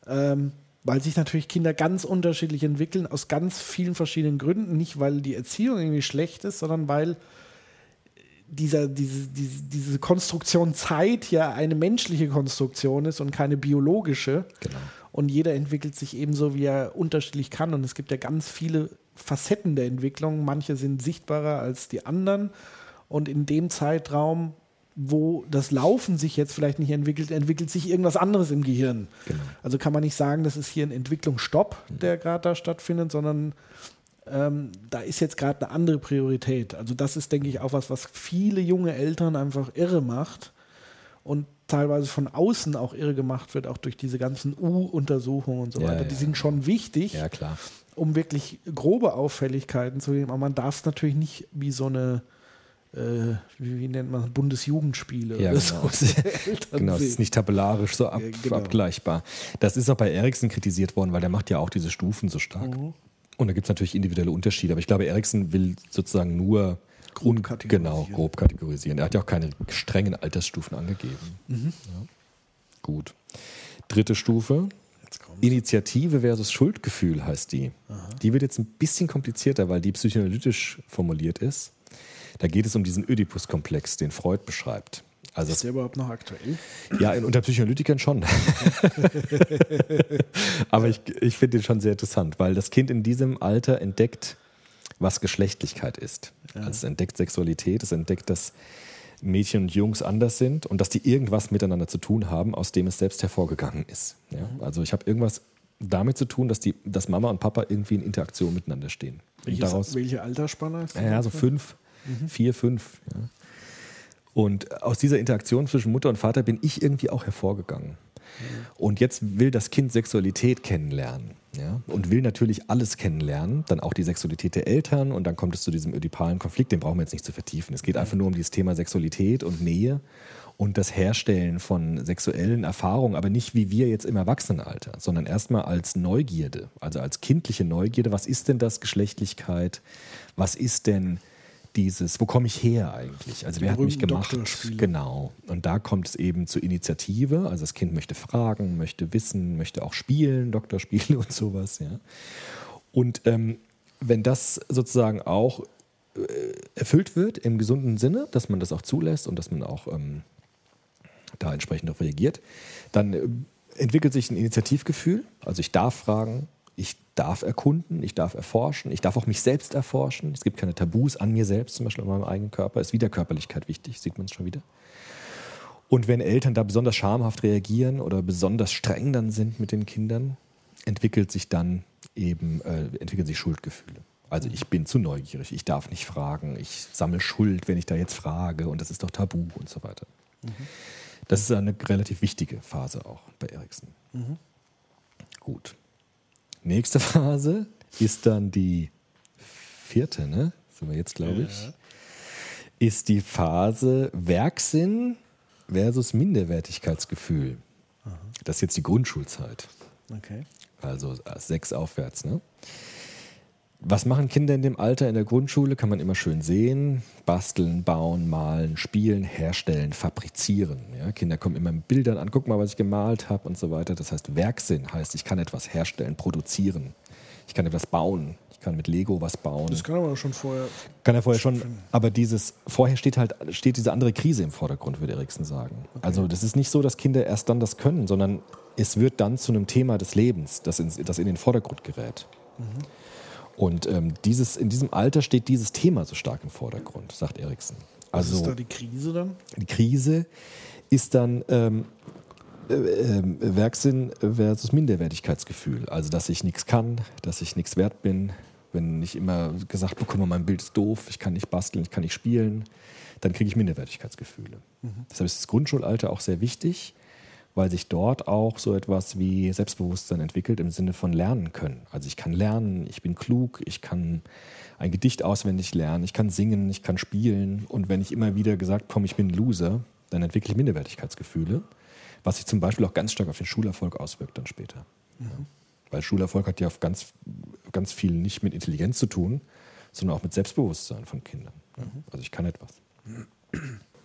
[SPEAKER 5] ähm, weil sich natürlich Kinder ganz unterschiedlich entwickeln, aus ganz vielen verschiedenen Gründen. Nicht, weil die Erziehung irgendwie schlecht ist, sondern weil dieser, diese, diese, diese Konstruktion Zeit ja eine menschliche Konstruktion ist und keine biologische.
[SPEAKER 6] Genau.
[SPEAKER 5] Und jeder entwickelt sich ebenso, wie er unterschiedlich kann. Und es gibt ja ganz viele Facetten der Entwicklung. Manche sind sichtbarer als die anderen. Und in dem Zeitraum, wo das Laufen sich jetzt vielleicht nicht entwickelt, entwickelt sich irgendwas anderes im Gehirn.
[SPEAKER 6] Genau.
[SPEAKER 5] Also kann man nicht sagen, das ist hier ein Entwicklungsstopp, der gerade da stattfindet, sondern ähm, da ist jetzt gerade eine andere Priorität. Also das ist, denke ich, auch was, was viele junge Eltern einfach irre macht und teilweise von außen auch irre gemacht wird, auch durch diese ganzen U-Untersuchungen und so
[SPEAKER 6] Ja,
[SPEAKER 5] weiter.
[SPEAKER 6] ja,
[SPEAKER 5] Die sind schon wichtig,
[SPEAKER 6] Ja, klar.
[SPEAKER 5] Um wirklich grobe Auffälligkeiten zu geben, aber man darf es natürlich nicht wie so eine äh, wie, wie nennt man Bundesjugendspiele
[SPEAKER 6] Ja,
[SPEAKER 5] oder
[SPEAKER 6] genau.
[SPEAKER 5] so. *laughs*
[SPEAKER 6] Genau, es ist nicht tabellarisch so ab,
[SPEAKER 5] Ja, genau.
[SPEAKER 6] abgleichbar. Das ist auch bei Ericsson kritisiert worden, weil der macht ja auch diese Stufen so stark.
[SPEAKER 5] Mhm.
[SPEAKER 6] Und da gibt es natürlich individuelle Unterschiede. Aber ich glaube, Ericsson will sozusagen nur
[SPEAKER 5] Grob kategorisieren.
[SPEAKER 6] Genau, grob kategorisieren. Er hat ja auch keine strengen Altersstufen angegeben.
[SPEAKER 5] Mhm.
[SPEAKER 6] Ja. Gut. Dritte Stufe. Initiative versus Schuldgefühl heißt die. Die wird jetzt ein bisschen komplizierter, weil die psychoanalytisch formuliert ist. Da geht es um diesen Oedipus-Komplex, den Freud beschreibt. Also
[SPEAKER 5] Ist der überhaupt noch aktuell?
[SPEAKER 6] ja, unter Psychoanalytikern schon. *laughs* Aber ich, ich finde den schon sehr interessant, weil das Kind in diesem Alter entdeckt, was Geschlechtlichkeit ist. Also es entdeckt Sexualität, es entdeckt, dass Mädchen und Jungs anders sind und dass die irgendwas miteinander zu tun haben, aus dem es selbst hervorgegangen ist. Ja? Also ich habe irgendwas damit zu tun, dass, die, dass Mama und Papa irgendwie in Interaktion miteinander stehen. Und
[SPEAKER 5] Welches,
[SPEAKER 6] daraus,
[SPEAKER 5] welche Altersspanne? ist
[SPEAKER 6] ja, so fünf, vier, fünf. Ja. Und aus dieser Interaktion zwischen Mutter und Vater bin ich irgendwie auch hervorgegangen. Und jetzt will das Kind Sexualität kennenlernen. Ja? Und will natürlich alles kennenlernen, dann auch die Sexualität der Eltern. Und dann kommt es zu diesem ödipalen Konflikt, den brauchen wir jetzt nicht zu vertiefen. Es geht einfach nur um dieses Thema Sexualität und Nähe und das Herstellen von sexuellen Erfahrungen, aber nicht wie wir jetzt im Erwachsenenalter, sondern erstmal als Neugierde, also als kindliche Neugierde. Was ist denn das Geschlechtlichkeit? Was ist denn dieses, wo komme ich her eigentlich? Also
[SPEAKER 5] Die
[SPEAKER 6] wer hat mich gemacht? Genau. Und da kommt es eben zur Initiative. Also das Kind möchte fragen, möchte wissen, möchte auch spielen, *laughs* Doktorspiele und sowas, ja. Und ähm, wenn das sozusagen auch äh, erfüllt wird im gesunden Sinne, dass man das auch zulässt und dass man auch ähm, da entsprechend darauf reagiert, dann äh, entwickelt sich ein Initiativgefühl. Also ich darf fragen, darf erkunden, ich darf erforschen, ich darf auch mich selbst erforschen. Es gibt keine Tabus an mir selbst, zum Beispiel an meinem eigenen Körper. Ist wieder Körperlichkeit wichtig, sieht man es schon wieder. Und wenn Eltern da besonders schamhaft reagieren oder besonders streng dann sind mit den Kindern, entwickelt sich dann eben, äh, entwickeln sich Schuldgefühle. Also ich bin zu neugierig, ich darf nicht fragen, ich sammle Schuld, wenn ich da jetzt frage und das ist doch tabu und so weiter. Das ist eine relativ wichtige Phase auch bei Erikson. Gut. Nächste Phase ist dann die vierte, ne? Sind wir jetzt, glaube ich. Ist die Phase Werksinn versus Minderwertigkeitsgefühl. Das ist jetzt die Grundschulzeit.
[SPEAKER 5] Okay.
[SPEAKER 6] Also sechs aufwärts. Ne? Was machen Kinder in dem Alter in der Grundschule? Kann man immer schön sehen. Basteln, bauen, malen, spielen, herstellen, fabrizieren. Ja? Kinder kommen immer mit Bildern an, guck mal, was ich gemalt habe und so weiter. Das heißt, Werksinn heißt, ich kann etwas herstellen, produzieren. Ich kann etwas bauen. Ich kann mit Lego was bauen.
[SPEAKER 5] Das kann aber schon vorher.
[SPEAKER 6] Kann er vorher schon, aber dieses, vorher steht halt, steht diese andere Krise im Vordergrund, würde Eriksen sagen. Also das ist nicht so, dass Kinder erst dann das können, sondern es wird dann zu einem Thema des Lebens, das in, das in den Vordergrund gerät. Und ähm, dieses, in diesem Alter steht dieses Thema so stark im Vordergrund, sagt Eriksen.
[SPEAKER 5] Was
[SPEAKER 6] Also
[SPEAKER 5] ist da die Krise dann?
[SPEAKER 6] die Krise ist dann ähm, äh, ähm, Werksinn versus Minderwertigkeitsgefühl. Also, dass ich nichts kann, dass ich nichts wert bin. Wenn ich immer gesagt bekomme, mein Bild ist doof, ich kann nicht basteln, ich kann nicht spielen, dann kriege ich Minderwertigkeitsgefühle. Deshalb ist das Grundschulalter auch sehr wichtig, weil sich dort auch so etwas wie Selbstbewusstsein entwickelt im Sinne von lernen können. Also ich kann lernen, ich bin klug, ich kann ein Gedicht auswendig lernen, ich kann singen, ich kann spielen. Und wenn ich immer wieder gesagt bekomme, ich bin ein Loser, dann entwickle ich Minderwertigkeitsgefühle, was sich zum Beispiel auch ganz stark auf den Schulerfolg auswirkt dann später. Ja. Weil Schulerfolg hat ja auf ganz, ganz viel nicht mit Intelligenz zu tun, sondern auch mit Selbstbewusstsein von Kindern. Ja. Also ich kann etwas. *clears throat*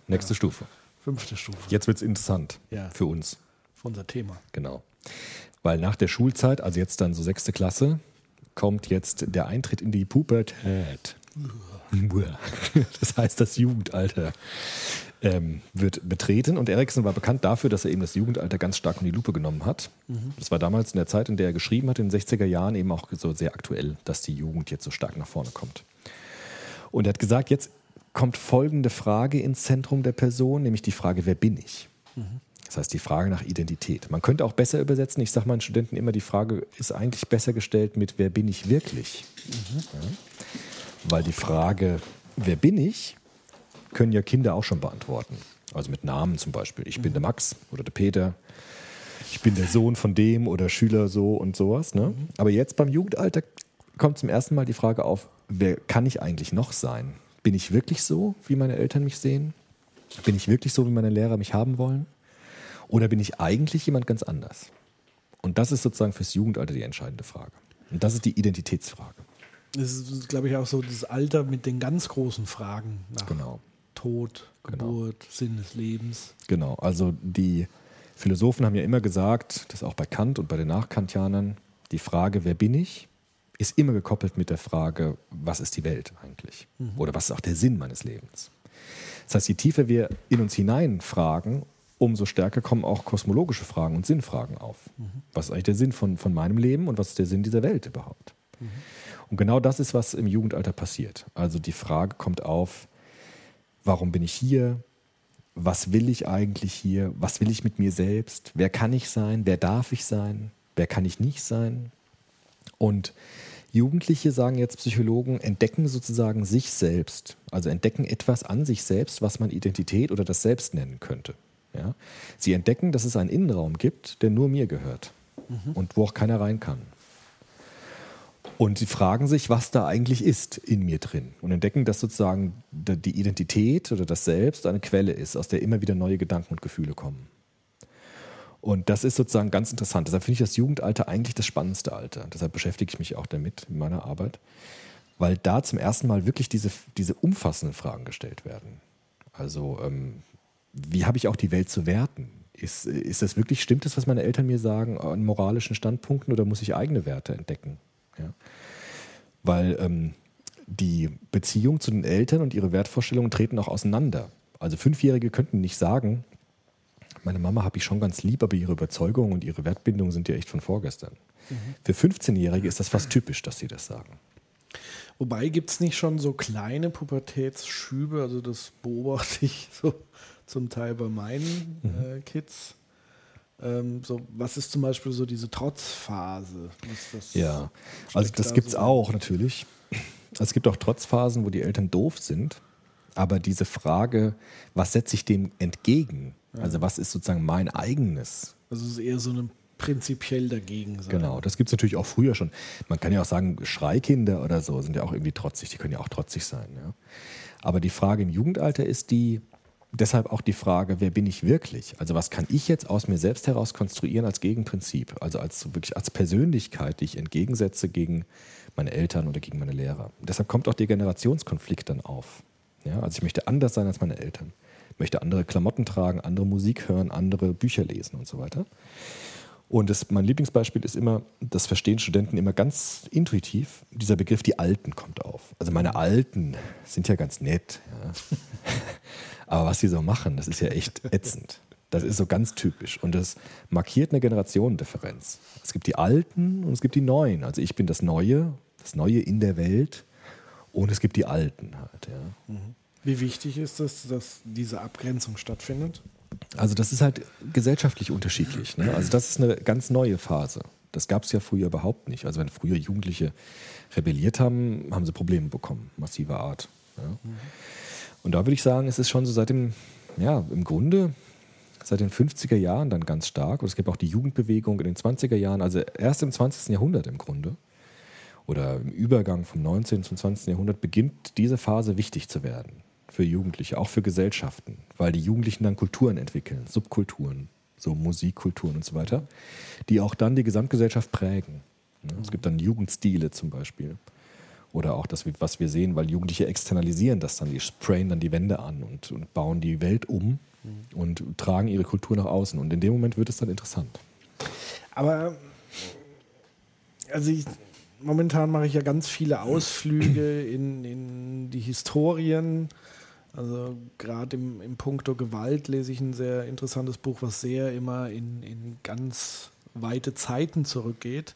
[SPEAKER 6] Nächste Stufe.
[SPEAKER 5] Fünfte Stufe.
[SPEAKER 6] Jetzt wird es interessant
[SPEAKER 5] Ja.
[SPEAKER 6] für uns.
[SPEAKER 5] Unser Thema.
[SPEAKER 6] Genau. Weil nach der Schulzeit, also jetzt dann so sechste Klasse, kommt jetzt der Eintritt in die Pubertät. *laughs* Das heißt, das Jugendalter ähm, wird betreten. Und Erikson war bekannt dafür, dass er eben das Jugendalter ganz stark in die Lupe genommen hat. Das war damals in der Zeit, in der er geschrieben hat, in den 60er Jahren, eben auch so sehr aktuell, dass die Jugend jetzt so stark nach vorne kommt. Und er hat gesagt, jetzt kommt folgende Frage ins Zentrum der Person, nämlich die Frage, wer bin ich? Das heißt, die Frage nach Identität. Man könnte auch besser übersetzen, ich sage meinen Studenten immer, die Frage ist eigentlich besser gestellt mit, wer bin ich wirklich? Ja? Weil die Frage, wer bin ich, können ja Kinder auch schon beantworten. Also mit Namen zum Beispiel. Ich bin der Max oder der Peter. Ich bin der Sohn von dem oder Schüler so und sowas. Ne? Aber jetzt beim Jugendalter kommt zum ersten Mal die Frage auf, wer kann ich eigentlich noch sein? Bin ich wirklich so, wie meine Eltern mich sehen? Bin ich wirklich so, wie meine Lehrer mich haben wollen? Oder bin ich eigentlich jemand ganz anders? Und das ist sozusagen fürs Jugendalter die entscheidende Frage. Und das ist die Identitätsfrage.
[SPEAKER 5] Das ist, glaube ich, auch so das Alter mit den ganz großen Fragen nach
[SPEAKER 6] Genau.
[SPEAKER 5] Tod,
[SPEAKER 6] Genau.
[SPEAKER 5] Geburt, Sinn des Lebens.
[SPEAKER 6] Genau, also die Philosophen haben ja immer gesagt, das auch bei Kant und bei den Nachkantianern, die Frage, wer bin ich, ist immer gekoppelt mit der Frage, was ist die Welt eigentlich? Oder was ist auch der Sinn meines Lebens? Das heißt, je tiefer wir in uns hineinfragen, umso stärker kommen auch kosmologische Fragen und Sinnfragen auf. Was ist eigentlich der Sinn von, von meinem Leben und was ist der Sinn dieser Welt überhaupt? Und genau das ist, was im Jugendalter passiert. Also die Frage kommt auf, warum bin ich hier? Was will ich eigentlich hier? Was will ich mit mir selbst? Wer kann ich sein? Wer darf ich sein? Wer kann ich nicht sein? Und Jugendliche, sagen jetzt Psychologen, entdecken sozusagen sich selbst, also entdecken etwas an sich selbst, was man Identität oder das Selbst nennen könnte. Ja? Sie entdecken, dass es einen Innenraum gibt, der nur mir gehört und wo auch keiner rein kann. Und sie fragen sich, was da eigentlich ist in mir drin und entdecken, dass sozusagen die Identität oder das Selbst eine Quelle ist, aus der immer wieder neue Gedanken und Gefühle kommen. Und das ist sozusagen ganz interessant. Deshalb finde ich das Jugendalter eigentlich das spannendste Alter. Deshalb beschäftige ich mich auch damit in meiner Arbeit, weil da zum ersten Mal wirklich diese, diese umfassenden Fragen gestellt werden. Also, ähm, wie habe ich auch die Welt zu werten? Ist, ist das wirklich, stimmt das, was meine Eltern mir sagen, an moralischen Standpunkten oder muss ich eigene Werte entdecken? Ja? weil ähm, die Beziehung zu den Eltern und ihre Wertvorstellungen treten auch auseinander. Also Fünfjährige könnten nicht sagen, meine Mama habe ich schon ganz lieb, aber ihre Überzeugungen und ihre Wertbindungen sind ja echt von vorgestern. Für 15-Jährige ist das fast typisch, dass sie das sagen.
[SPEAKER 5] Wobei gibt es nicht schon so kleine Pubertätsschübe, also das beobachte ich *laughs* so zum Teil bei meinen äh, Kids. Ähm, so, was ist zum Beispiel so diese Trotzphase?
[SPEAKER 6] Ja, also das
[SPEAKER 5] da
[SPEAKER 6] gibt es
[SPEAKER 5] so?
[SPEAKER 6] auch natürlich. Es gibt auch Trotzphasen, wo die Eltern doof sind. Aber diese Frage, was setze ich dem entgegen? Also was ist sozusagen mein eigenes?
[SPEAKER 5] Also es ist eher so eine prinzipiell dagegen sein.
[SPEAKER 6] Genau, das gibt es natürlich auch früher schon. Man kann ja auch sagen, Schreikinder oder so sind ja auch irgendwie trotzig, die können ja auch trotzig sein. Ja. Aber die Frage im Jugendalter ist die, deshalb auch die Frage, wer bin ich wirklich? Also was kann ich jetzt aus mir selbst heraus konstruieren als Gegenprinzip? Also als wirklich als Persönlichkeit, die ich entgegensetze gegen meine Eltern oder gegen meine Lehrer. Und deshalb kommt auch der Generationskonflikt dann auf. Ja, also ich möchte anders sein als meine Eltern. Ich möchte andere Klamotten tragen, andere Musik hören, andere Bücher lesen und so weiter. Und das, mein Lieblingsbeispiel ist immer, das verstehen Studenten immer ganz intuitiv, dieser Begriff die Alten kommt auf. Also meine Alten sind ja ganz nett. Ja. *laughs* Aber was sie so machen, das ist ja echt ätzend. Das ist so ganz typisch. Und das markiert eine Generationendifferenz. Es gibt die Alten und es gibt die Neuen. Also ich bin das Neue, das Neue in der Welt und es gibt die Alten halt. Ja.
[SPEAKER 5] Wie wichtig ist es, dass diese Abgrenzung stattfindet?
[SPEAKER 6] Also das ist halt gesellschaftlich unterschiedlich. Ne? Also das ist eine ganz neue Phase. Das gab es ja früher überhaupt nicht. Also wenn früher Jugendliche rebelliert haben, haben sie Probleme bekommen, massiver Art. Ja? Und da würde ich sagen, es ist schon so seit dem, ja, im Grunde seit den 50er Jahren dann ganz stark. Und es gibt auch die Jugendbewegung in den 20er Jahren, also erst im 20. Jahrhundert im Grunde. Oder im Übergang vom 19. zum 20. Jahrhundert beginnt diese Phase wichtig zu werden für Jugendliche, auch für Gesellschaften, weil die Jugendlichen dann Kulturen entwickeln, Subkulturen, so Musikkulturen und so weiter, die auch dann die Gesamtgesellschaft prägen. Ne? Es gibt dann Jugendstile zum Beispiel. Oder auch das, was wir sehen, weil Jugendliche externalisieren das dann, die sprayen dann die Wände an und, und bauen die Welt um und tragen ihre Kultur nach außen. Und in dem Moment wird es dann interessant.
[SPEAKER 5] Aber also ich, momentan mache ich ja ganz viele Ausflüge in, in die Historien. Also gerade im, im Punkto Gewalt lese ich ein sehr interessantes Buch, was sehr immer in, in ganz weite Zeiten zurückgeht.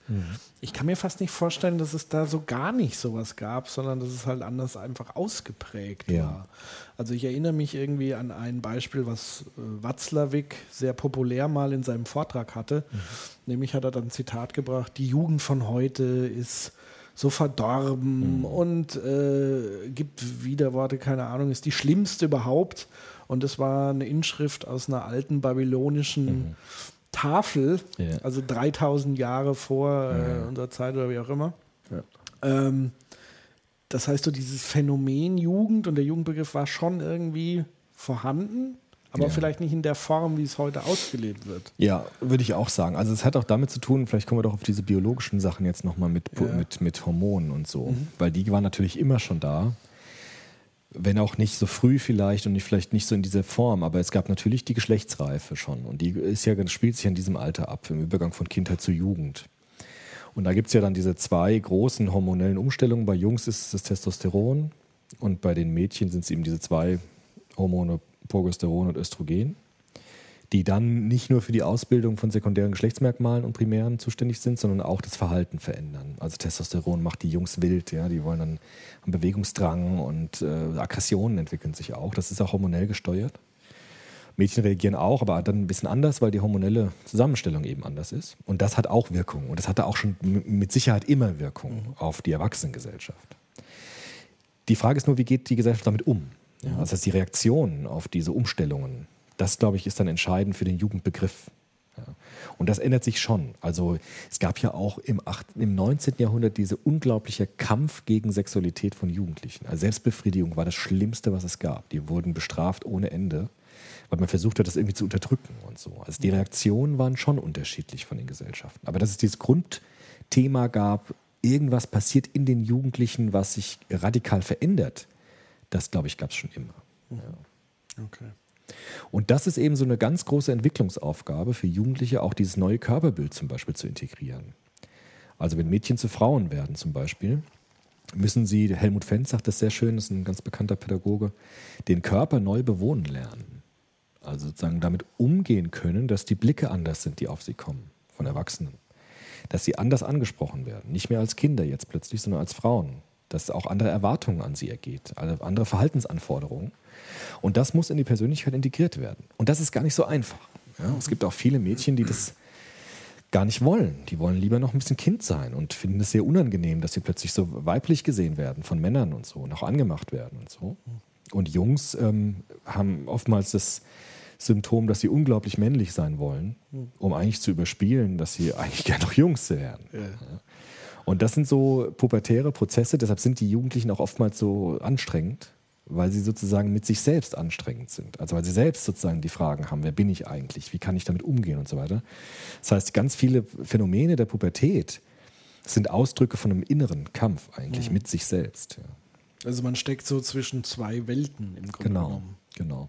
[SPEAKER 5] Ich kann mir fast nicht vorstellen, dass es da so gar nicht sowas gab, sondern dass es halt anders einfach ausgeprägt
[SPEAKER 6] Ja.
[SPEAKER 5] war. Also ich erinnere mich irgendwie an ein Beispiel, was äh, Watzlawick sehr populär mal in seinem Vortrag hatte. Nämlich hat er dann ein Zitat gebracht, die Jugend von heute ist so verdorben und äh, gibt Widerworte, keine Ahnung, ist die schlimmste überhaupt. Und das war eine Inschrift aus einer alten babylonischen Tafel,
[SPEAKER 6] Ja.
[SPEAKER 5] also 3000 Jahre vor äh, unserer Zeit oder wie auch immer. Ähm, das heißt, so dieses Phänomen Jugend und der Jugendbegriff war schon irgendwie vorhanden, aber
[SPEAKER 6] Ja.
[SPEAKER 5] vielleicht nicht in der Form, wie es heute ausgelebt wird.
[SPEAKER 6] Ja, würde ich auch sagen. Also es hat auch damit zu tun, vielleicht kommen wir doch auf diese biologischen Sachen jetzt nochmal mit,
[SPEAKER 5] Ja.
[SPEAKER 6] mit, mit Hormonen und so. Weil die waren natürlich immer schon da. Wenn auch nicht so früh vielleicht und vielleicht nicht so in dieser Form, aber es gab natürlich die Geschlechtsreife schon. Und die ist ja, spielt sich in diesem Alter ab, im Übergang von Kindheit zu Jugend. Und da gibt es ja dann diese zwei großen hormonellen Umstellungen. Bei Jungs ist es das Testosteron und bei den Mädchen sind es eben diese zwei Hormone Progesteron und Östrogen, die dann nicht nur für die Ausbildung von sekundären Geschlechtsmerkmalen und primären zuständig sind, sondern auch das Verhalten verändern. Also Testosteron macht die Jungs wild, ja, die wollen dann einen Bewegungsdrang und äh, Aggressionen entwickeln sich auch. Das ist auch hormonell gesteuert. Mädchen reagieren auch, aber dann ein bisschen anders, weil die hormonelle Zusammenstellung eben anders ist. Und das hat auch Wirkung. Und das hatte auch schon mit Sicherheit immer Wirkung auf die Erwachsenengesellschaft. Die Frage ist nur, wie geht die Gesellschaft damit um? Ja, also das heißt, die Reaktion auf diese Umstellungen, das glaube ich, ist dann entscheidend für den Jugendbegriff. Ja. Und das ändert sich schon. Also es gab ja auch im, 8., im 19. Jahrhundert diese unglaubliche Kampf gegen Sexualität von Jugendlichen. Also Selbstbefriedigung war das Schlimmste, was es gab. Die wurden bestraft ohne Ende, weil man versucht hat, das irgendwie zu unterdrücken und so. Also die Reaktionen waren schon unterschiedlich von den Gesellschaften. Aber dass es dieses Grundthema gab, irgendwas passiert in den Jugendlichen, was sich radikal verändert, das glaube ich, gab es schon immer.
[SPEAKER 5] Okay.
[SPEAKER 6] Und das ist eben so eine ganz große Entwicklungsaufgabe für Jugendliche, auch dieses neue Körperbild zum Beispiel zu integrieren. Also wenn Mädchen zu Frauen werden zum Beispiel, müssen sie, Helmut Fenz sagt das sehr schön, ist ein ganz bekannter Pädagoge, den Körper neu bewohnen lernen. Also sozusagen damit umgehen können, dass die Blicke anders sind, die auf sie kommen, von Erwachsenen. Dass sie anders angesprochen werden. Nicht mehr als Kinder jetzt plötzlich, sondern als Frauen. Dass auch andere Erwartungen an sie ergeht, andere Verhaltensanforderungen. Und das muss in die Persönlichkeit integriert werden. Und das ist gar nicht so einfach. Ja, es gibt auch viele Mädchen, die das gar nicht wollen. Die wollen lieber noch ein bisschen Kind sein und finden es sehr unangenehm, dass sie plötzlich so weiblich gesehen werden von Männern und so und auch angemacht werden und so. Und Jungs ähm, haben oftmals das Symptom, dass sie unglaublich männlich sein wollen, um eigentlich zu überspielen, dass sie eigentlich *laughs* gerne noch Jungs werden. Ja. Und das sind so pubertäre Prozesse, deshalb sind die Jugendlichen auch oftmals so anstrengend, weil sie sozusagen mit sich selbst anstrengend sind. Also weil sie selbst sozusagen die Fragen haben, wer bin ich eigentlich, wie kann ich damit umgehen und so weiter. Das heißt, ganz viele Phänomene der Pubertät sind Ausdrücke von einem inneren Kampf eigentlich
[SPEAKER 5] Mhm.
[SPEAKER 6] mit sich selbst. Ja.
[SPEAKER 5] Also man steckt so zwischen zwei Welten im Grunde
[SPEAKER 6] Genau,
[SPEAKER 5] genommen.
[SPEAKER 6] genau.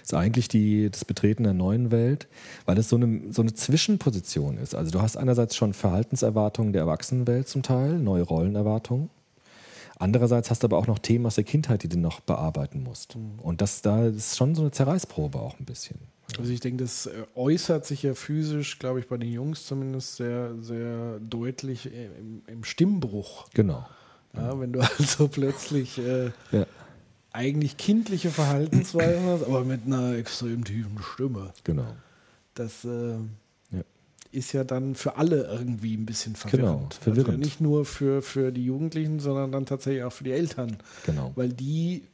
[SPEAKER 6] Das ist eigentlich die, das Betreten der neuen Welt, weil es so eine, so eine Zwischenposition ist. Also du hast einerseits schon Verhaltenserwartungen der Erwachsenenwelt zum Teil, neue Rollenerwartungen. Andererseits hast du aber auch noch Themen aus der Kindheit, die du noch bearbeiten musst. Und das da ist schon so eine Zerreißprobe auch ein bisschen.
[SPEAKER 5] Also ich denke, das äh, äußert sich ja physisch, glaube ich, bei den Jungs zumindest sehr, sehr deutlich äh, im, im Stimmbruch.
[SPEAKER 6] Genau.
[SPEAKER 5] Ja, wenn du *laughs* also plötzlich äh,
[SPEAKER 6] Ja,
[SPEAKER 5] eigentlich kindliche Verhaltensweisen hast, aber mit einer extrem tiefen Stimme.
[SPEAKER 6] genau.
[SPEAKER 5] Das äh. Ist ja dann für alle irgendwie ein bisschen
[SPEAKER 6] Genau,
[SPEAKER 5] verwirrend.
[SPEAKER 6] verwirrend.
[SPEAKER 5] Also nicht nur für, für die Jugendlichen, sondern dann tatsächlich auch für die Eltern.
[SPEAKER 6] Genau.
[SPEAKER 5] Weil die,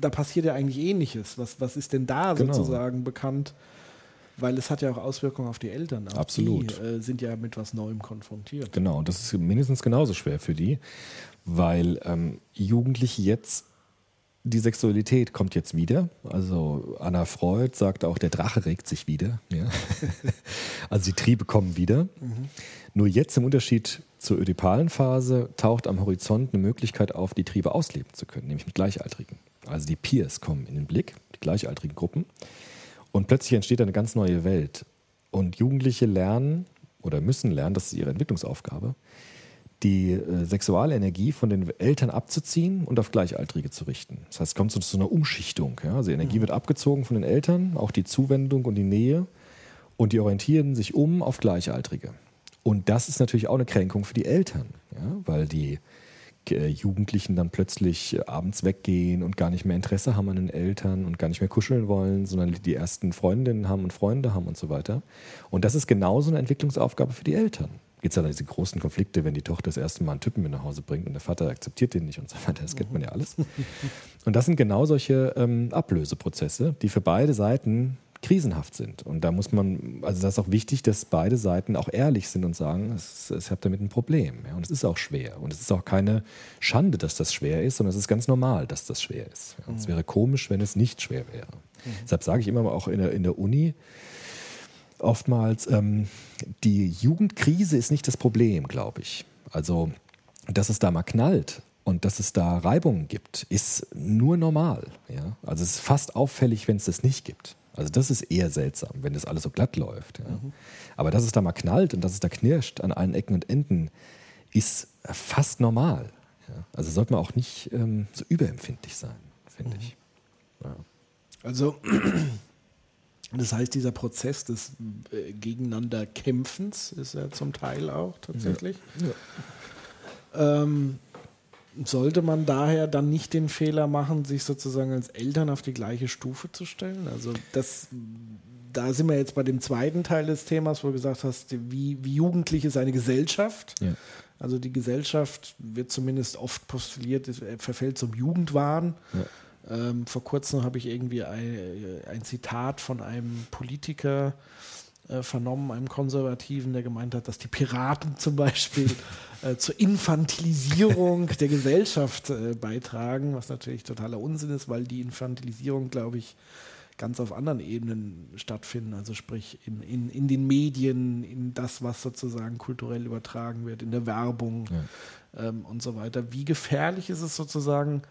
[SPEAKER 5] da passiert ja eigentlich ähnliches. Was, was ist denn da
[SPEAKER 6] Genau.
[SPEAKER 5] sozusagen bekannt? Weil es hat ja auch Auswirkungen auf die Eltern. Auch
[SPEAKER 6] Absolut.
[SPEAKER 5] Die äh, sind ja mit was Neuem konfrontiert.
[SPEAKER 6] Genau, und das ist mindestens genauso schwer für die, weil ähm, Jugendliche jetzt, die Sexualität kommt jetzt wieder. Also Anna Freud sagt auch, der Drache regt sich wieder. Ja? *laughs* also die Triebe kommen wieder. Nur jetzt im Unterschied zur ödipalen Phase taucht am Horizont eine Möglichkeit auf, die Triebe ausleben zu können, nämlich mit Gleichaltrigen. Also die Peers kommen in den Blick, die gleichaltrigen Gruppen. Und plötzlich entsteht eine ganz neue Welt. Und Jugendliche lernen oder müssen lernen, das ist ihre Entwicklungsaufgabe, die äh, Sexualenergie von den Eltern abzuziehen und auf Gleichaltrige zu richten. Das heißt, es kommt so zu einer Umschichtung. Ja? Also die Energie wird abgezogen von den Eltern, auch die Zuwendung und die Nähe. Und die orientieren sich um auf Gleichaltrige. Und das ist natürlich auch eine Kränkung für die Eltern, ja? weil die äh, Jugendlichen dann plötzlich äh, abends weggehen und gar nicht mehr Interesse haben an den Eltern und gar nicht mehr kuscheln wollen, sondern die ersten Freundinnen haben und Freunde haben und so weiter. Und das ist genauso eine Entwicklungsaufgabe für die Eltern. Gibt es ja diese großen Konflikte, wenn die Tochter das erste Mal einen Typen mit nach Hause bringt und der Vater akzeptiert den nicht und so weiter. Das kennt man ja alles. *laughs* Und das sind genau solche ähm, Ablöseprozesse, die für beide Seiten krisenhaft sind. Und da muss man, also das ist auch wichtig, dass beide Seiten auch ehrlich sind und sagen, es, es, habe damit ein Problem. Ja, und es ist auch schwer. Und es ist auch keine Schande, dass das schwer ist, sondern es ist ganz normal, dass das schwer ist. Ja, und Es wäre komisch, wenn es nicht schwer wäre. Deshalb sage ich immer auch in der, in der Uni, oftmals, ähm, die Jugendkrise ist nicht das Problem, glaube ich. Also, dass es da mal knallt und dass es da Reibungen gibt, ist nur normal. Ja? Also es ist fast auffällig, wenn es das nicht gibt. Also das ist eher seltsam, wenn das alles so glatt läuft. Ja? Aber dass es da mal knallt und dass es da knirscht an allen Ecken und Enden, ist fast normal. Ja? Also sollte man auch nicht ähm, so überempfindlich sein, finde ich. Ja.
[SPEAKER 5] Also, *clears throat* das heißt, dieser Prozess des äh, Gegeneinanderkämpfens ist ja zum Teil auch tatsächlich. Ähm, sollte man daher dann nicht den Fehler machen, sich sozusagen als Eltern auf die gleiche Stufe zu stellen? Also das, da sind wir jetzt bei dem zweiten Teil des Themas, wo du gesagt hast, wie, wie jugendlich ist eine Gesellschaft?
[SPEAKER 6] Ja.
[SPEAKER 5] Also die Gesellschaft wird zumindest oft postuliert, verfällt zum Jugendwahn. Ähm, vor kurzem habe ich irgendwie ein, ein Zitat von einem Politiker äh, vernommen, einem Konservativen, der gemeint hat, dass die Piraten *laughs* zum Beispiel äh, zur Infantilisierung *laughs* der Gesellschaft äh, beitragen, was natürlich totaler Unsinn ist, weil die Infantilisierung, glaube ich, ganz auf anderen Ebenen stattfinden. Also sprich in, in, in den Medien, in das, was sozusagen kulturell übertragen wird, in der Werbung ähm, und so weiter. Wie gefährlich ist es sozusagen,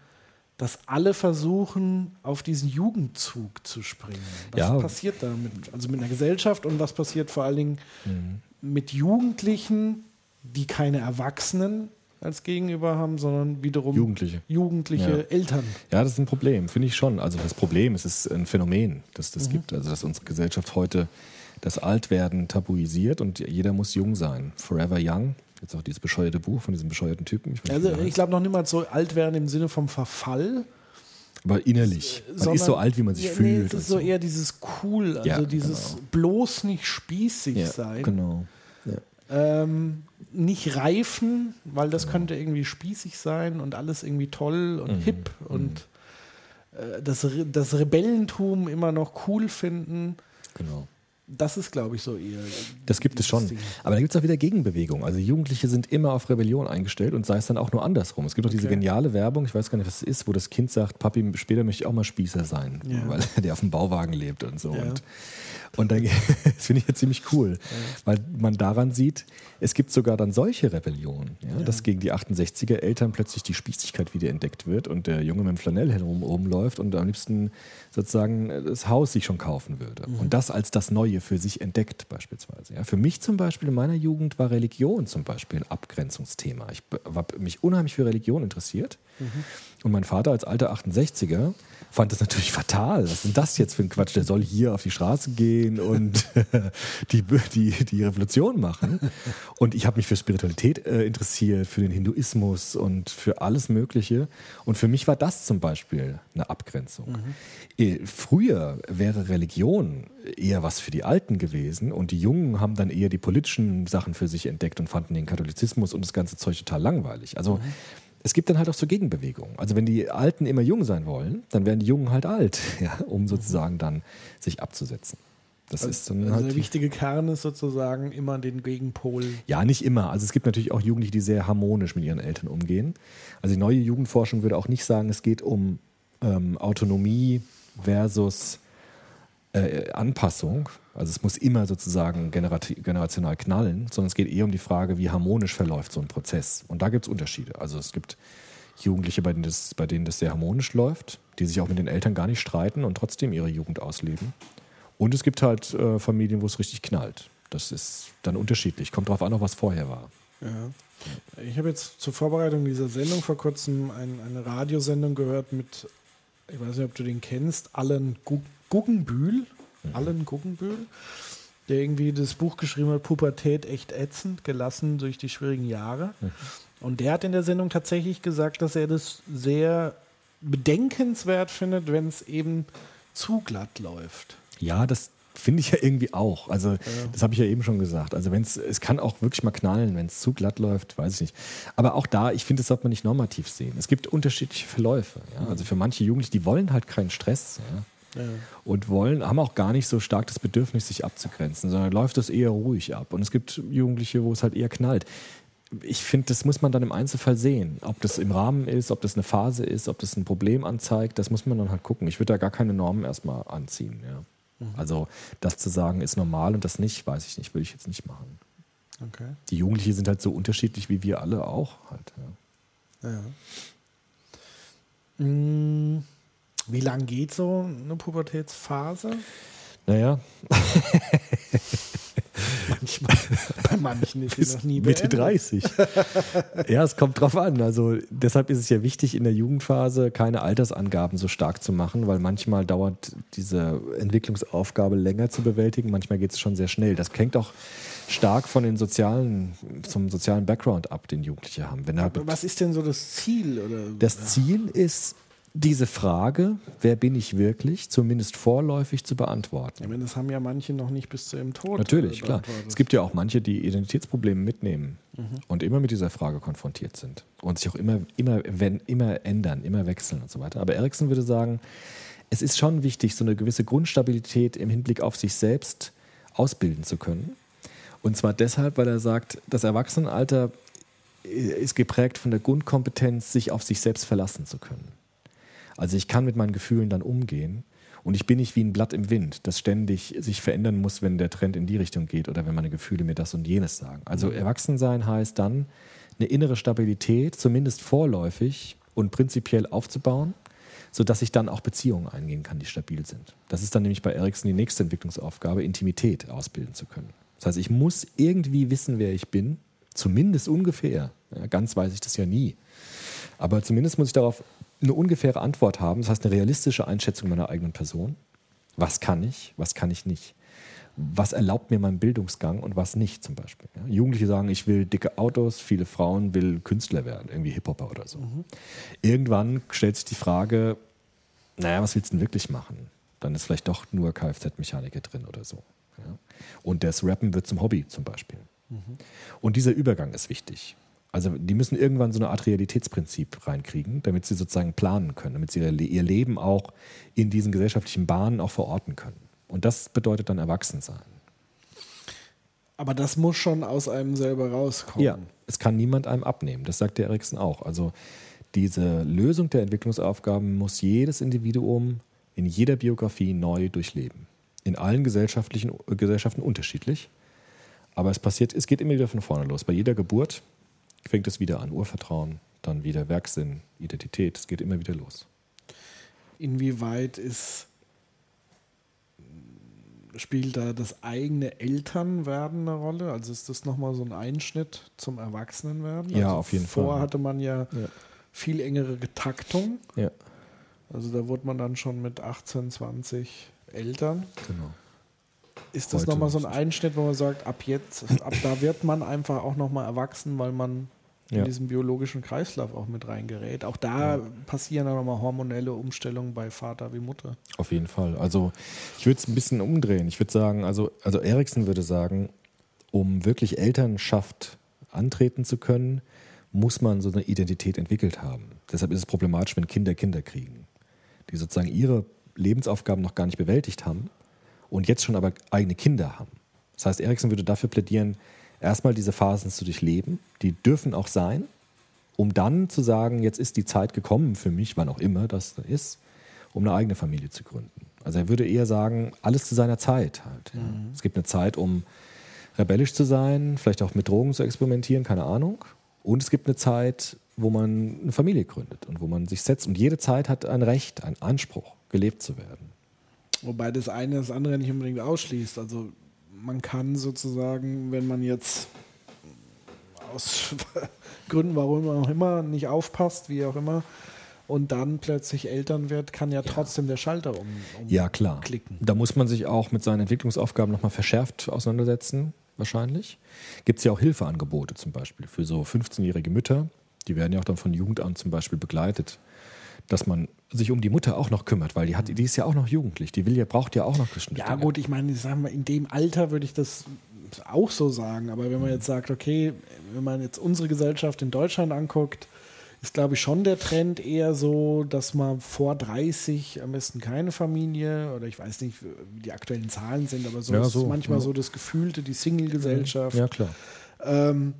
[SPEAKER 5] dass alle versuchen, auf diesen Jugendzug zu springen? Was
[SPEAKER 6] Ja.
[SPEAKER 5] passiert da mit, also mit einer Gesellschaft und was passiert vor allen Dingen mit Jugendlichen, die keine Erwachsenen als Gegenüber haben, sondern wiederum
[SPEAKER 6] Jugendliche.
[SPEAKER 5] jugendliche
[SPEAKER 6] Ja.
[SPEAKER 5] Eltern.
[SPEAKER 6] Ja, das ist ein Problem, finde ich schon. Also das Problem, es ist ein Phänomen, das das gibt. Also dass unsere Gesellschaft heute das Altwerden tabuisiert und jeder muss jung sein. Forever Young. Jetzt auch dieses bescheuerte Buch von diesem bescheuerten Typen. nicht,
[SPEAKER 5] Also ich glaube noch niemals so alt werden im Sinne vom Verfall.
[SPEAKER 6] Aber innerlich. Man
[SPEAKER 5] sondern-
[SPEAKER 6] ist so alt, wie man sich
[SPEAKER 5] ja, Nee,
[SPEAKER 6] fühlt.
[SPEAKER 5] es
[SPEAKER 6] und
[SPEAKER 5] ist so eher dieses cool, also
[SPEAKER 6] Ja,
[SPEAKER 5] dieses bloß nicht spießig
[SPEAKER 6] ja,
[SPEAKER 5] sein.
[SPEAKER 6] Genau.
[SPEAKER 5] Ähm, nicht reifen, weil
[SPEAKER 6] Genau.
[SPEAKER 5] das könnte irgendwie spießig sein und alles irgendwie toll und
[SPEAKER 6] Mhm.
[SPEAKER 5] hip und äh, das, Re das Rebellentum immer noch cool finden.
[SPEAKER 6] genau.
[SPEAKER 5] Das ist, glaube ich, so eher.
[SPEAKER 6] Das gibt es schon.
[SPEAKER 5] Ding.
[SPEAKER 6] Aber da gibt es auch wieder Gegenbewegung. Also Jugendliche sind immer auf Rebellion eingestellt und sei es dann auch nur andersrum. Es gibt auch diese
[SPEAKER 5] Okay.
[SPEAKER 6] geniale Werbung, ich weiß gar nicht, was es ist, wo das Kind sagt, Papi, später möchte ich auch mal Spießer sein,
[SPEAKER 5] Ja.
[SPEAKER 6] weil *laughs* der auf dem Bauwagen lebt und so.
[SPEAKER 5] Ja.
[SPEAKER 6] Und, und dann, *laughs* das finde ich ja ziemlich cool, weil man daran sieht, es gibt sogar dann solche Rebellionen, ja, dass gegen die 68er Eltern plötzlich die Spießigkeit wieder entdeckt wird und der Junge mit dem Flanellhelm rum, rumläuft und am liebsten sozusagen das Haus sich schon kaufen würde.
[SPEAKER 5] Mhm.
[SPEAKER 6] Und das als das Neue für sich entdeckt beispielsweise. Ja. Für mich zum Beispiel in meiner Jugend war Religion zum Beispiel ein Abgrenzungsthema. Ich habe mich unheimlich für Religion interessiert. Und mein Vater als alter 68er fand das natürlich fatal. Was ist denn das jetzt für ein Quatsch? Der soll hier auf die Straße gehen und *laughs* die, die, die Revolution machen. Und ich habe mich für Spiritualität äh, interessiert, für den Hinduismus und für alles Mögliche. Und für mich war das zum Beispiel eine Abgrenzung. Äh, Früher wäre Religion eher was für die Alten gewesen und die Jungen haben dann eher die politischen Sachen für sich entdeckt und fanden den Katholizismus und das ganze Zeug total langweilig. Also es gibt dann halt auch so Gegenbewegungen. Also wenn die Alten immer jung sein wollen, dann werden die Jungen halt alt, *laughs* ja, um sozusagen dann sich abzusetzen. Das ist dann
[SPEAKER 5] Also
[SPEAKER 6] halt
[SPEAKER 5] der wichtige Kern ist sozusagen immer den Gegenpol.
[SPEAKER 6] ja, nicht immer. Also es gibt natürlich auch Jugendliche, die sehr harmonisch mit ihren Eltern umgehen. Also die neue Jugendforschung würde auch nicht sagen, es geht um ähm, Autonomie versus äh, Anpassung. Also es muss immer sozusagen generati- generational knallen, sondern es geht eher um die Frage, wie harmonisch verläuft so ein Prozess. Und da gibt es Unterschiede. Also es gibt Jugendliche, bei denen, das, bei denen das sehr harmonisch läuft, die sich auch mit den Eltern gar nicht streiten und trotzdem ihre Jugend ausleben. Und es gibt halt äh, Familien, wo es richtig knallt. Das ist dann unterschiedlich. Kommt drauf an, auch was vorher war.
[SPEAKER 5] Ja. Ich habe jetzt zur Vorbereitung dieser Sendung vor kurzem ein, eine Radiosendung gehört mit, ich weiß nicht, ob du den kennst, Allen Gu- Guggenbühl. Allen Guggenbühl, der irgendwie das Buch geschrieben hat, Pubertät echt ätzend, gelassen durch die schwierigen Jahre. Und der hat in der Sendung tatsächlich gesagt, dass er das sehr bedenkenswert findet, wenn es eben zu glatt läuft.
[SPEAKER 6] Ja, das finde ich ja irgendwie auch. Also, das habe ich ja eben schon gesagt. Also, wenn es, es kann auch wirklich mal knallen, wenn es zu glatt läuft, weiß ich nicht. Aber auch da, ich finde, das sollte man nicht normativ sehen. Es gibt unterschiedliche Verläufe. Ja? Also, für manche Jugendliche, die wollen halt keinen Stress. Ja? Und wollen, haben auch gar nicht so stark das Bedürfnis, sich abzugrenzen, sondern läuft das eher ruhig ab. Und es gibt Jugendliche, wo es halt eher knallt. Ich finde, das muss man dann im Einzelfall sehen. Ob das im Rahmen ist, ob das eine Phase ist, ob das ein Problem anzeigt, das muss man dann halt gucken. Ich würde da gar keine Normen erstmal anziehen. Ja. Also das zu sagen, ist normal und das nicht, weiß ich nicht, würde ich jetzt nicht machen.
[SPEAKER 5] Okay.
[SPEAKER 6] Die Jugendlichen sind halt so unterschiedlich wie wir alle auch halt. Ja.
[SPEAKER 5] Ja. Mm, Wie lang geht so eine Pubertätsphase?
[SPEAKER 6] Naja,
[SPEAKER 5] Manchmal. Bei manchen ist sie noch nie
[SPEAKER 6] Mitte
[SPEAKER 5] beendet.
[SPEAKER 6] 30. ja, es kommt drauf an. Also deshalb ist es ja wichtig, in der Jugendphase keine Altersangaben so stark zu machen, weil manchmal dauert diese Entwicklungsaufgabe länger zu bewältigen, manchmal geht es schon sehr schnell. Das hängt auch stark von den sozialen, zum sozialen Background ab, den Jugendliche haben. Wenn er
[SPEAKER 5] Was ist denn so das Ziel? Oder?
[SPEAKER 6] das Ziel ist, diese Frage, wer bin ich wirklich, zumindest vorläufig zu beantworten.
[SPEAKER 5] Ich meine, das haben ja manche noch nicht bis zu ihrem Tod.
[SPEAKER 6] Natürlich, klar. Es gibt ja auch manche, die Identitätsprobleme mitnehmen und immer mit dieser Frage konfrontiert sind und sich auch immer, immer, wenn, immer ändern, immer wechseln und so weiter. Aber Erikson würde sagen, es ist schon wichtig, so eine gewisse Grundstabilität im Hinblick auf sich selbst ausbilden zu können. Und zwar deshalb, weil er sagt, das Erwachsenenalter ist geprägt von der Grundkompetenz, sich auf sich selbst verlassen zu können. Also ich kann mit meinen Gefühlen dann umgehen und ich bin nicht wie ein Blatt im Wind, das ständig sich verändern muss, wenn der Trend in die Richtung geht oder wenn meine Gefühle mir das und jenes sagen. Also Erwachsensein heißt dann, eine innere Stabilität, zumindest vorläufig und prinzipiell aufzubauen, sodass ich dann auch Beziehungen eingehen kann, die stabil sind. Das ist dann nämlich bei Ericsson die nächste Entwicklungsaufgabe, Intimität ausbilden zu können. Das heißt, ich muss irgendwie wissen, wer ich bin, zumindest ungefähr. Ja, ganz weiß ich das ja nie. Aber zumindest muss ich darauf eine ungefähre Antwort haben, das heißt eine realistische Einschätzung meiner eigenen Person. Was kann ich, was kann ich nicht? Was erlaubt mir mein Bildungsgang und was nicht zum Beispiel? Ja, Jugendliche sagen, ich will dicke Autos, viele Frauen will Künstler werden, irgendwie Hip-Hopper oder so. Irgendwann stellt sich die Frage, naja, was willst du denn wirklich machen? Dann ist vielleicht doch nur Kfz-Mechaniker drin oder so. Ja? Und das Rappen wird zum Hobby zum Beispiel. Und dieser Übergang ist wichtig. Also die müssen irgendwann so eine Art Realitätsprinzip reinkriegen, damit sie sozusagen planen können, damit sie ihr Le- ihr Leben auch in diesen gesellschaftlichen Bahnen auch verorten können. Und das bedeutet dann Erwachsensein.
[SPEAKER 5] Aber das muss schon aus einem selber rauskommen.
[SPEAKER 6] Ja, es kann niemand einem abnehmen. Das sagt der Erikson auch. Also diese Lösung der Entwicklungsaufgaben muss jedes Individuum in jeder Biografie neu durchleben. In allen gesellschaftlichen Gesellschaften unterschiedlich. Aber es passiert, es geht immer wieder von vorne los. Bei jeder Geburt fängt es wieder an. Urvertrauen, dann wieder Werksinn, Identität. Es geht immer wieder los.
[SPEAKER 5] Inwieweit ist spielt da das eigene Elternwerden eine Rolle? Also ist das nochmal so ein Einschnitt zum Erwachsenenwerden?
[SPEAKER 6] Ja,
[SPEAKER 5] also
[SPEAKER 6] auf jeden
[SPEAKER 5] Vorher
[SPEAKER 6] Fall.
[SPEAKER 5] hatte man ja,
[SPEAKER 6] Ja.
[SPEAKER 5] viel engere Getaktung.
[SPEAKER 6] Ja,
[SPEAKER 5] Also da wurde man dann schon mit 18, 20 Eltern.
[SPEAKER 6] genau.
[SPEAKER 5] Ist das nochmal so ein. Einschnitt, wo man sagt, ab jetzt, ab da wird man einfach auch nochmal erwachsen, weil man in
[SPEAKER 6] Ja.
[SPEAKER 5] diesen biologischen Kreislauf auch mit reingerät. Auch da passieren dann nochmal hormonelle Umstellungen bei Vater wie Mutter.
[SPEAKER 6] Auf jeden Fall. Also ich würde es ein bisschen umdrehen. Ich würde sagen, also, also Erikson würde sagen, um wirklich Elternschaft antreten zu können, muss man so eine Identität entwickelt haben. Deshalb ist es problematisch, wenn Kinder Kinder kriegen, die sozusagen ihre Lebensaufgaben noch gar nicht bewältigt haben und jetzt schon aber eigene Kinder haben. Das heißt, Erikson würde dafür plädieren, erstmal diese Phasen zu durchleben. Die dürfen auch sein, um dann zu sagen, jetzt ist die Zeit gekommen für mich, wann auch immer das ist, um eine eigene Familie zu gründen. Also er würde eher sagen, alles zu seiner Zeit halt. Ja. Es gibt eine Zeit, um rebellisch zu sein, vielleicht auch mit Drogen zu experimentieren, keine Ahnung. Und es gibt eine Zeit, wo man eine Familie gründet und wo man sich setzt. Und jede Zeit hat ein Recht, einen Anspruch, gelebt zu werden.
[SPEAKER 5] Wobei das eine das andere nicht unbedingt ausschließt. Also man kann sozusagen, wenn man jetzt aus *laughs* Gründen, warum auch immer, nicht aufpasst, wie auch immer, und dann plötzlich Eltern wird, kann ja trotzdem der Schalter um, um
[SPEAKER 6] Ja, klar.
[SPEAKER 5] klicken.
[SPEAKER 6] Da muss man sich auch mit seinen Entwicklungsaufgaben nochmal verschärft auseinandersetzen, wahrscheinlich. Gibt es ja auch Hilfeangebote zum Beispiel für so 15-jährige Mütter. Die werden ja auch dann von Jugendamt zum Beispiel begleitet, dass man sich um die Mutter auch noch kümmert, weil die, hat, die ist ja auch noch jugendlich. Die will ja, braucht ja auch noch bestimmte
[SPEAKER 5] Ja, gut, ich meine, sagen wir, in dem Alter würde ich das auch so sagen. Aber wenn man jetzt sagt, okay, wenn man jetzt unsere Gesellschaft in Deutschland anguckt, ist, glaube ich, schon der Trend eher so, dass man vor 30 am besten keine Familie oder ich weiß nicht, wie die aktuellen Zahlen sind, aber so
[SPEAKER 6] Ja,
[SPEAKER 5] ist
[SPEAKER 6] so,
[SPEAKER 5] manchmal
[SPEAKER 6] ja.
[SPEAKER 5] so das Gefühlte, die Single-Gesellschaft.
[SPEAKER 6] Ja, klar.
[SPEAKER 5] Ähm,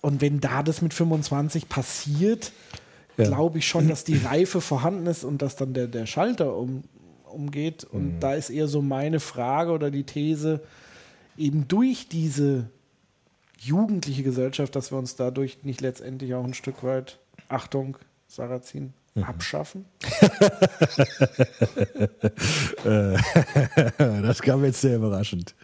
[SPEAKER 5] und wenn da das mit 25 passiert,
[SPEAKER 6] Ja.
[SPEAKER 5] glaube ich schon, dass die Reife vorhanden ist und dass dann der, der Schalter um, umgeht. Und
[SPEAKER 6] Mhm.
[SPEAKER 5] da ist eher so meine Frage oder die These, eben durch diese jugendliche Gesellschaft, dass wir uns dadurch nicht letztendlich auch ein Stück weit, Achtung, Sarrazin,
[SPEAKER 6] Mhm.
[SPEAKER 5] abschaffen. *laughs* *laughs*
[SPEAKER 6] das kam jetzt sehr überraschend.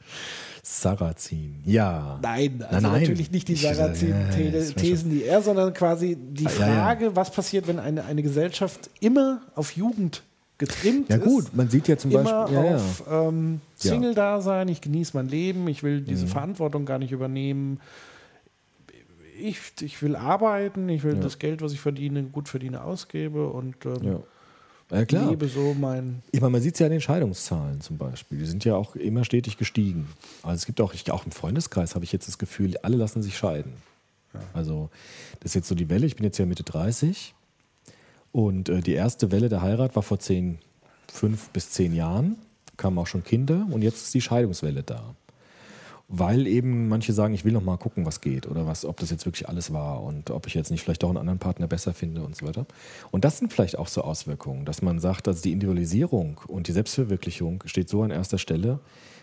[SPEAKER 6] Sarrazin, ja.
[SPEAKER 5] Nein, also
[SPEAKER 6] Nein, nein.
[SPEAKER 5] natürlich nicht die
[SPEAKER 6] ja, ja, war
[SPEAKER 5] Sarrazin-Thesen, die er, sondern quasi die
[SPEAKER 6] Ah, ja, ja.
[SPEAKER 5] Frage, was passiert, wenn eine, eine Gesellschaft immer auf Jugend getrimmt
[SPEAKER 6] Ja
[SPEAKER 5] ist.
[SPEAKER 6] gut, man sieht ja zum Beispiel, ja, ja.
[SPEAKER 5] auf ähm,
[SPEAKER 6] Ja.
[SPEAKER 5] Single-Dasein, ich genieße mein Leben, ich will
[SPEAKER 6] Mhm.
[SPEAKER 5] diese Verantwortung gar nicht übernehmen. Ich, ich will arbeiten, ich will
[SPEAKER 6] Ja.
[SPEAKER 5] das Geld, was ich verdiene, gut verdiene, ausgebe und ähm,
[SPEAKER 6] ja. Ja, klar.
[SPEAKER 5] lebe so mein.
[SPEAKER 6] Ich meine, man sieht es ja an den Scheidungszahlen zum Beispiel. Die sind ja auch immer stetig gestiegen. Also es gibt auch, ich, auch im Freundeskreis habe ich jetzt das Gefühl, alle lassen sich scheiden. Also das ist jetzt so die Welle. Ich bin jetzt ja Mitte 30 und äh, die erste Welle der Heirat war vor zehn, fünf bis zehn Jahren. Kamen auch schon Kinder und jetzt ist die Scheidungswelle da. Weil eben manche sagen, ich will noch mal gucken, was geht oder was, ob das jetzt wirklich alles war und ob ich jetzt nicht vielleicht auch einen anderen Partner besser finde und so weiter. Und das sind vielleicht auch so Auswirkungen, dass man sagt, dass die Individualisierung und die Selbstverwirklichung steht so an erster Stelle,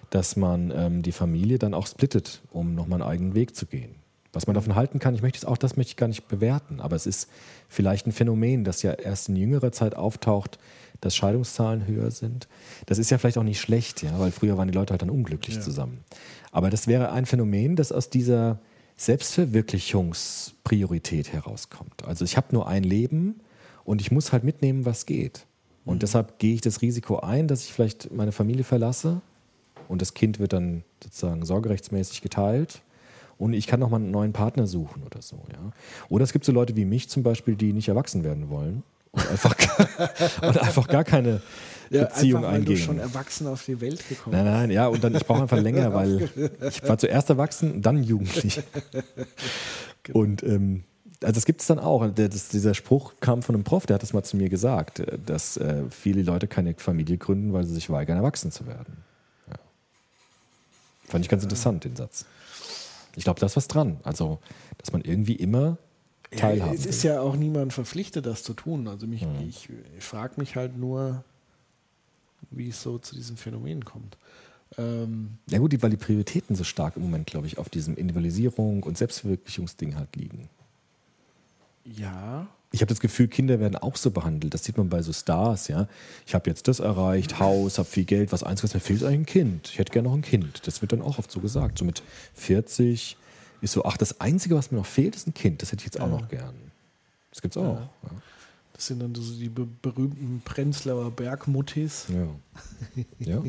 [SPEAKER 6] dass man ähm, die Familie dann auch splittet, um nochmal einen eigenen Weg zu gehen. Was man davon halten kann, ich möchte es auch, das möchte ich gar nicht bewerten, aber es ist vielleicht ein Phänomen, das ja erst in jüngerer Zeit auftaucht, dass Scheidungszahlen höher sind. Das ist ja vielleicht auch nicht schlecht, ja, weil früher waren die Leute halt dann unglücklich zusammen. Aber das wäre ein Phänomen, das aus dieser Selbstverwirklichungspriorität herauskommt. Also ich habe nur ein Leben und ich muss halt mitnehmen, was geht. Und deshalb gehe ich das Risiko ein, dass ich vielleicht meine Familie verlasse und das Kind wird dann sozusagen sorgerechtsmäßig geteilt und ich kann noch mal einen neuen Partner suchen oder so. Ja. Oder es gibt so Leute wie mich zum Beispiel, die nicht erwachsen werden wollen und einfach, *laughs* und einfach gar keine Beziehung
[SPEAKER 5] einfach, weil
[SPEAKER 6] eingehen.
[SPEAKER 5] du schon erwachsen auf die Welt gekommen
[SPEAKER 6] Nein, nein, ja, und dann ich brauche einfach *laughs* länger, weil ich war zuerst erwachsen dann jugendlich. Und ähm, also das gibt es dann auch. Der, das, dieser Spruch kam von einem Prof, der hat das mal zu mir gesagt, äh, dass äh, viele Leute keine Familie gründen, weil sie sich weigern, erwachsen zu werden. Ja. Fand ich ganz interessant, den Satz. Ich glaube, da ist was dran. Also, dass man irgendwie immer teilhaben
[SPEAKER 5] Ja, es ist ja auch niemand verpflichtet, das zu tun. Also mich,
[SPEAKER 6] Mhm.
[SPEAKER 5] ich, ich frage mich halt nur, wie es so zu diesem Phänomen kommt. Ähm,
[SPEAKER 6] Ja gut, weil die Prioritäten so stark im Moment, glaube ich, auf diesem Individualisierung und Selbstverwirklichungsding halt liegen.
[SPEAKER 5] ja,
[SPEAKER 6] Ich habe das Gefühl, Kinder werden auch so behandelt. Das sieht man bei so Stars, ja. Ich habe jetzt das erreicht, Haus, habe viel Geld, was Einziges, mir fehlt eigentlich ein Kind. Ich hätte gerne noch ein Kind. Das wird dann auch oft so gesagt. So mit 40 ist so, ach, das Einzige, was mir noch fehlt, ist ein Kind. Das hätte ich jetzt auch noch gern. Das gibt's auch. Ja.
[SPEAKER 5] das sind dann so die be berühmten Prenzlauer Bergmuttis,
[SPEAKER 6] Ja. ja.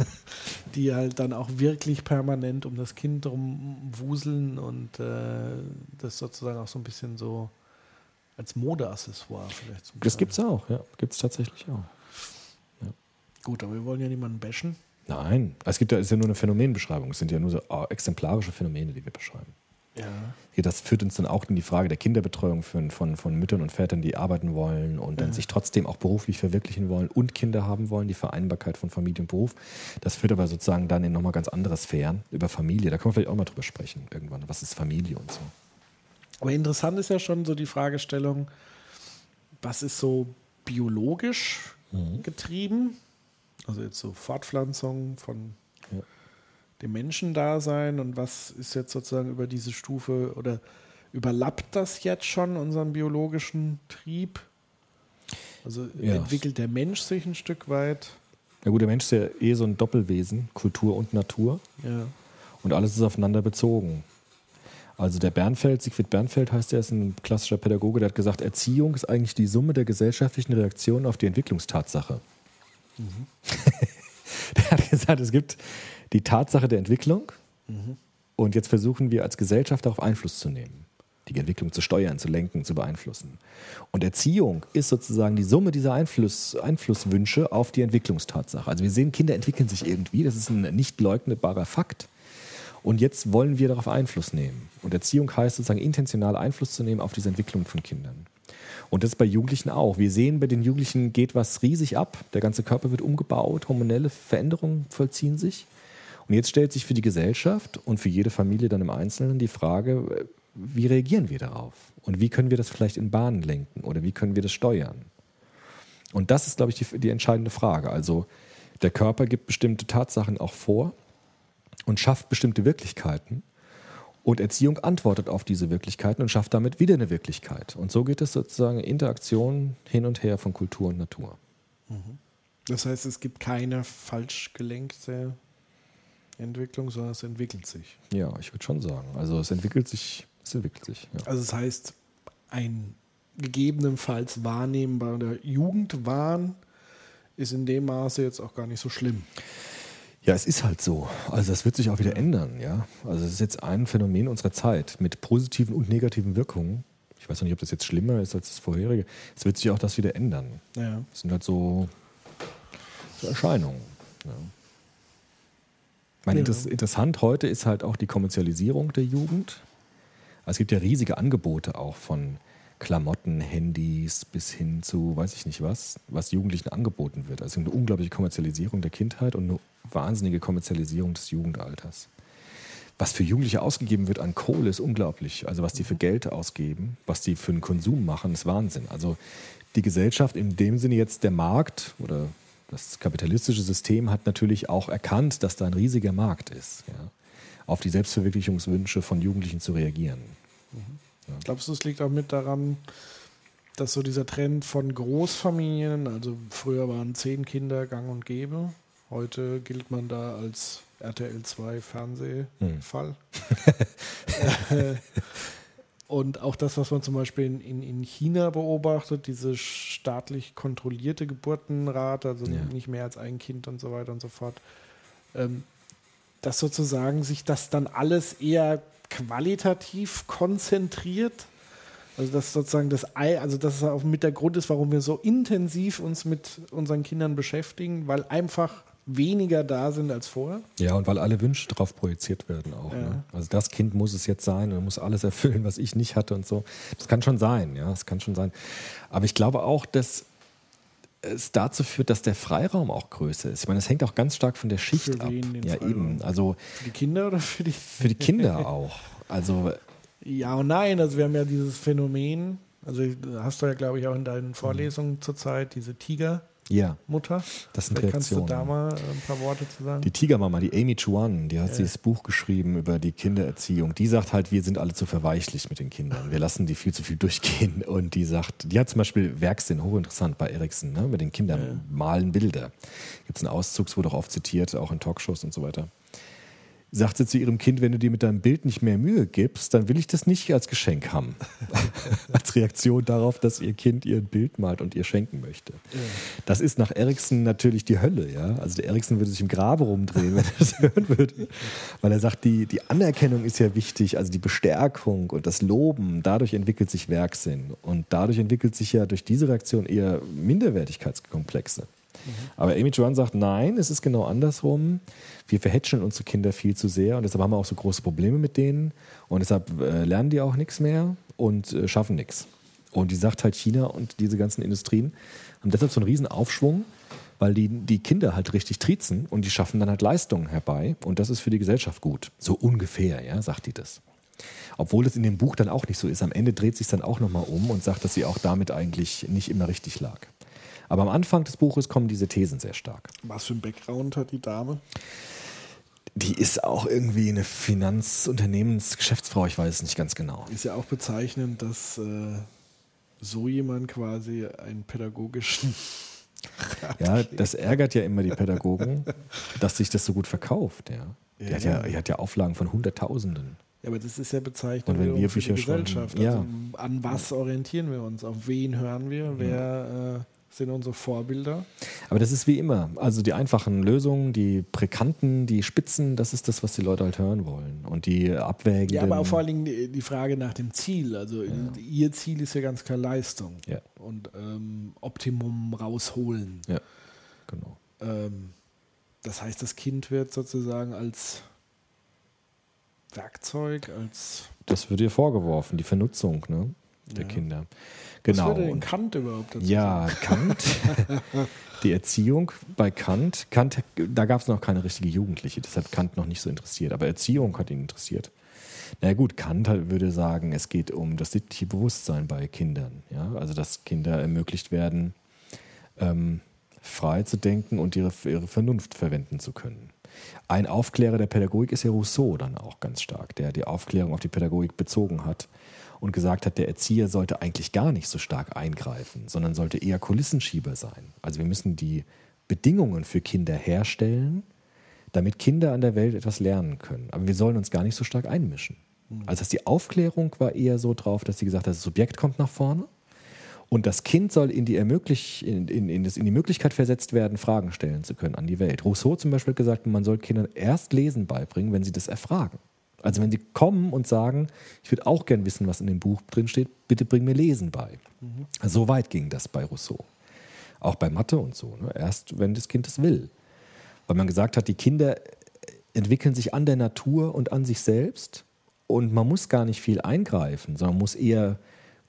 [SPEAKER 6] *laughs*
[SPEAKER 5] die halt dann auch wirklich permanent um das Kind drum wuseln und äh, das sozusagen auch so ein bisschen so als Modeaccessoire vielleicht. zum
[SPEAKER 6] Das
[SPEAKER 5] Teil.
[SPEAKER 6] gibt's auch, ja. Gibt's tatsächlich auch.
[SPEAKER 5] Gut, aber wir wollen ja niemanden bashen.
[SPEAKER 6] Nein. Es gibt ja, ist ja nur eine Phänomenbeschreibung. Es sind ja nur so oh, exemplarische Phänomene, die wir beschreiben.
[SPEAKER 5] Ja.
[SPEAKER 6] Das führt uns dann auch in die Frage der Kinderbetreuung von, von, von Müttern und Vätern, die arbeiten wollen und dann sich trotzdem auch beruflich verwirklichen wollen und Kinder haben wollen, die Vereinbarkeit von Familie und Beruf. Das führt aber sozusagen dann in nochmal ganz andere Sphären über Familie. Da können wir vielleicht auch mal drüber sprechen irgendwann. Was ist Familie und so?
[SPEAKER 5] Aber interessant ist ja schon so die Fragestellung, was ist so biologisch getrieben? Also jetzt so Fortpflanzung von
[SPEAKER 6] Ja.
[SPEAKER 5] dem Menschendasein und was ist jetzt sozusagen über diese Stufe oder überlappt das jetzt schon unseren biologischen Trieb? Also
[SPEAKER 6] Ja.
[SPEAKER 5] entwickelt der Mensch sich ein Stück weit?
[SPEAKER 6] Ja gut, der Mensch ist ja eh so ein Doppelwesen, Kultur und Natur.
[SPEAKER 5] Ja.
[SPEAKER 6] Und alles ist aufeinander bezogen. Also der Bernfeld, Siegfried Bernfeld heißt er, ist ein klassischer Pädagoge, der hat gesagt, Erziehung ist eigentlich die Summe der gesellschaftlichen Reaktionen auf die Entwicklungstatsache. *laughs* der hat gesagt, es gibt die Tatsache der Entwicklung und jetzt versuchen wir als Gesellschaft darauf Einfluss zu nehmen. Die Entwicklung zu steuern, zu lenken, zu beeinflussen. Und Erziehung ist sozusagen die Summe dieser Einfluss, Einflusswünsche auf die Entwicklungstatsache. Also wir sehen, Kinder entwickeln sich irgendwie, das ist ein nicht leugnetbarer Fakt. Und jetzt wollen wir darauf Einfluss nehmen. Und Erziehung heißt sozusagen intentional Einfluss zu nehmen auf diese Entwicklung von Kindern. Und das ist bei Jugendlichen auch. Wir sehen, bei den Jugendlichen geht was riesig ab. Der ganze Körper wird umgebaut, hormonelle Veränderungen vollziehen sich. Und jetzt stellt sich für die Gesellschaft und für jede Familie dann im Einzelnen die Frage, wie reagieren wir darauf? Und wie können wir das vielleicht in Bahnen lenken oder wie können wir das steuern? Und das ist, glaube ich, die, die entscheidende Frage. Also der Körper gibt bestimmte Tatsachen auch vor und schafft bestimmte Wirklichkeiten. Und Erziehung antwortet auf diese Wirklichkeiten und schafft damit wieder eine Wirklichkeit. Und so geht es sozusagen in Interaktion hin und her von Kultur und Natur.
[SPEAKER 5] Das heißt, es gibt keine falsch gelenkte Entwicklung, sondern es entwickelt sich.
[SPEAKER 6] Ja, ich würde schon sagen. Also es entwickelt sich, es entwickelt sich. Ja.
[SPEAKER 5] Also das heißt, ein gegebenenfalls wahrnehmbarer Jugendwahn ist in dem Maße jetzt auch gar nicht so schlimm.
[SPEAKER 6] Ja, es ist halt so. Also das wird sich auch wieder ändern, ja. Also es ist jetzt ein Phänomen unserer Zeit mit positiven und negativen Wirkungen. Ich weiß noch nicht, ob das jetzt schlimmer ist als das vorherige. Es wird sich auch das wieder ändern.
[SPEAKER 5] Ja.
[SPEAKER 6] Das sind halt so, so Erscheinungen. Ja. Ich meine,
[SPEAKER 5] Ja.
[SPEAKER 6] interess interessant heute ist halt auch die Kommerzialisierung der Jugend. Also es gibt ja riesige Angebote auch von Klamotten, Handys bis hin zu, weiß ich nicht was, was Jugendlichen angeboten wird. Also eine unglaubliche Kommerzialisierung der Kindheit und eine wahnsinnige Kommerzialisierung des Jugendalters. Was für Jugendliche ausgegeben wird an Kohle ist unglaublich. Also was die für Geld ausgeben, was die für den Konsum machen, ist Wahnsinn. Also die Gesellschaft in dem Sinne jetzt der Markt oder das kapitalistische System hat natürlich auch erkannt, dass da ein riesiger Markt ist, ja, auf die Selbstverwirklichungswünsche von Jugendlichen zu reagieren.
[SPEAKER 5] Glaubst du, es liegt auch mit daran, dass so dieser Trend von Großfamilien, also früher waren zehn Kinder gang und gäbe, heute gilt man da als RTL 2 Fernsehfall.
[SPEAKER 6] Hm. *laughs*
[SPEAKER 5] Und auch das, was man zum Beispiel in, in, in China beobachtet, diese staatlich kontrollierte Geburtenrate, also
[SPEAKER 6] Ja.
[SPEAKER 5] nicht mehr als ein Kind und so weiter und so fort, ähm, dass sozusagen sich das dann alles eher qualitativ konzentriert. Also dass sozusagen das Ei, also dass es auch mit der Grund ist, warum wir so intensiv uns mit unseren Kindern beschäftigen, weil einfach weniger da sind als vorher.
[SPEAKER 6] Ja, und weil alle Wünsche drauf projiziert werden auch.
[SPEAKER 5] Ja.
[SPEAKER 6] Ne? Also das Kind muss es jetzt sein und muss alles erfüllen, was ich nicht hatte und so. Das kann schon sein, ja, das kann schon sein. Aber ich glaube auch, dass es dazu führt, dass der Freiraum auch größer ist. Ich meine, das hängt auch ganz stark von der Schicht
[SPEAKER 5] Für
[SPEAKER 6] ab. Ja,
[SPEAKER 5] Freiraum?
[SPEAKER 6] eben. Also
[SPEAKER 5] Für die Kinder oder für die
[SPEAKER 6] für die Kinder *laughs* auch. Also
[SPEAKER 5] Ja und nein, also wir haben ja dieses Phänomen, also hast du ja, glaube ich, auch in
[SPEAKER 6] Mhm.
[SPEAKER 5] deinen Vorlesungen zurzeit, diese Tigermutter.
[SPEAKER 6] Ja, das sind
[SPEAKER 5] Vielleicht kannst du da mal ein paar Worte zu sagen.
[SPEAKER 6] Die Tigermama, die Amy Chuan, die hat
[SPEAKER 5] Ja.
[SPEAKER 6] dieses Buch geschrieben über die Kindererziehung. Die sagt halt, wir sind alle zu verweichlich mit den Kindern. Wir lassen die viel zu viel durchgehen. Und die sagt, die hat zum Beispiel Werksinn, hochinteressant bei Ericsson, ne? mit den Kindern malen Bilder. Gibt es einen Auszug, es wurde auch oft zitiert, auch in Talkshows und so weiter. Sagt sie zu ihrem Kind, wenn du dir mit deinem Bild nicht mehr Mühe gibst, dann will ich das nicht als Geschenk haben. *laughs* als Reaktion darauf, dass ihr Kind ihr ein Bild malt und ihr schenken möchte. Das ist nach Erikson natürlich die Hölle, ja. Also der Erikson würde sich im Grabe rumdrehen, *laughs* wenn er das hören würde. Weil er sagt, die, die Anerkennung ist ja wichtig, also die Bestärkung und das Loben, dadurch entwickelt sich Werksinn. Und dadurch entwickelt sich ja durch diese Reaktion eher Minderwertigkeitskomplexe. Aber Amy Joan sagt, nein, es ist genau andersrum. Wir verhätscheln unsere Kinder viel zu sehr und deshalb haben wir auch so große Probleme mit denen und deshalb äh, lernen die auch nichts mehr und äh, schaffen nichts. Und die sagt halt China und diese ganzen Industrien haben deshalb so einen riesen Aufschwung, weil die, die Kinder halt richtig triezen und die schaffen dann halt Leistungen herbei und das ist für die Gesellschaft gut. So ungefähr, ja, sagt die das. Obwohl es in dem Buch dann auch nicht so ist. Am Ende dreht sich dann auch nochmal um und sagt, dass sie auch damit eigentlich nicht immer richtig lag. Aber am Anfang des Buches kommen diese Thesen sehr stark.
[SPEAKER 5] Was für ein Background hat die Dame?
[SPEAKER 6] Die ist auch irgendwie eine Finanzunternehmensgeschäftsfrau, ich weiß es nicht ganz genau.
[SPEAKER 5] Ist ja auch bezeichnend, dass äh, so jemand quasi einen pädagogischen.
[SPEAKER 6] Ja, das ärgert ja immer die Pädagogen, *laughs* dass sich das so gut verkauft. Ja. Die,
[SPEAKER 5] Ja,
[SPEAKER 6] hat ja, die hat ja Auflagen von Hunderttausenden.
[SPEAKER 5] Ja, aber das ist ja bezeichnend
[SPEAKER 6] Und wenn wir
[SPEAKER 5] für die
[SPEAKER 6] Bücher schreiben,
[SPEAKER 5] Gesellschaft.
[SPEAKER 6] ja.
[SPEAKER 5] Also, an was orientieren wir uns? Auf wen hören wir? Wer äh, sind unsere Vorbilder?
[SPEAKER 6] Aber das ist wie immer. Also die einfachen Lösungen, die Präkanten, die Spitzen, das ist das, was die Leute halt hören wollen. Und die Abwägenden.
[SPEAKER 5] Ja, aber auch vor allen Dingen die, die Frage nach dem Ziel. Also ihr Ziel ist ja ganz klar Leistung
[SPEAKER 6] Ja,
[SPEAKER 5] und ähm, Optimum rausholen.
[SPEAKER 6] ja, genau.
[SPEAKER 5] Ähm, das heißt, das Kind wird sozusagen als Werkzeug, als
[SPEAKER 6] Das wird ihr vorgeworfen, die Vernutzung ne, der
[SPEAKER 5] Ja.
[SPEAKER 6] Kinder.
[SPEAKER 5] Was
[SPEAKER 6] Genau.
[SPEAKER 5] würde denn
[SPEAKER 6] Und-
[SPEAKER 5] Kant überhaupt dazu
[SPEAKER 6] Ja,
[SPEAKER 5] sagen?
[SPEAKER 6] Kant. *laughs* die Erziehung bei Kant. Kant, da gab es noch keine richtige Jugendliche, das hat Kant noch nicht so interessiert. Aber Erziehung hat ihn interessiert. Na ja, gut, Kant würde sagen, es geht um das sittliche Bewusstsein bei Kindern. Ja? Also, dass Kinder ermöglicht werden, ähm, frei zu denken und ihre, ihre Vernunft verwenden zu können. Ein Aufklärer der Pädagogik ist ja Rousseau dann auch ganz stark, der die Aufklärung auf die Pädagogik bezogen hat und gesagt hat, der Erzieher sollte eigentlich gar nicht so stark eingreifen, sondern sollte eher Kulissenschieber sein. Also wir müssen die Bedingungen für Kinder herstellen, damit Kinder an der Welt etwas lernen können. Aber wir sollen uns gar nicht so stark einmischen. Also dass die Aufklärung war eher so drauf, dass sie gesagt hat, das Subjekt kommt nach vorne und das Kind soll in die, ermöglich, in, in, in, das, in die Möglichkeit versetzt werden, Fragen stellen zu können an die Welt. Rousseau zum Beispiel hat gesagt, man soll Kindern erst Lesen beibringen, wenn sie das erfragen. Also wenn sie kommen und sagen, ich würde auch gern wissen, was in dem Buch drin steht, bitte bring mir Lesen bei. So weit ging das bei Rousseau. Auch bei Mathe und so. Ne? Erst wenn das Kind es will. Weil man gesagt hat, die Kinder entwickeln sich an der Natur und an sich selbst und man muss gar nicht viel eingreifen, sondern muss eher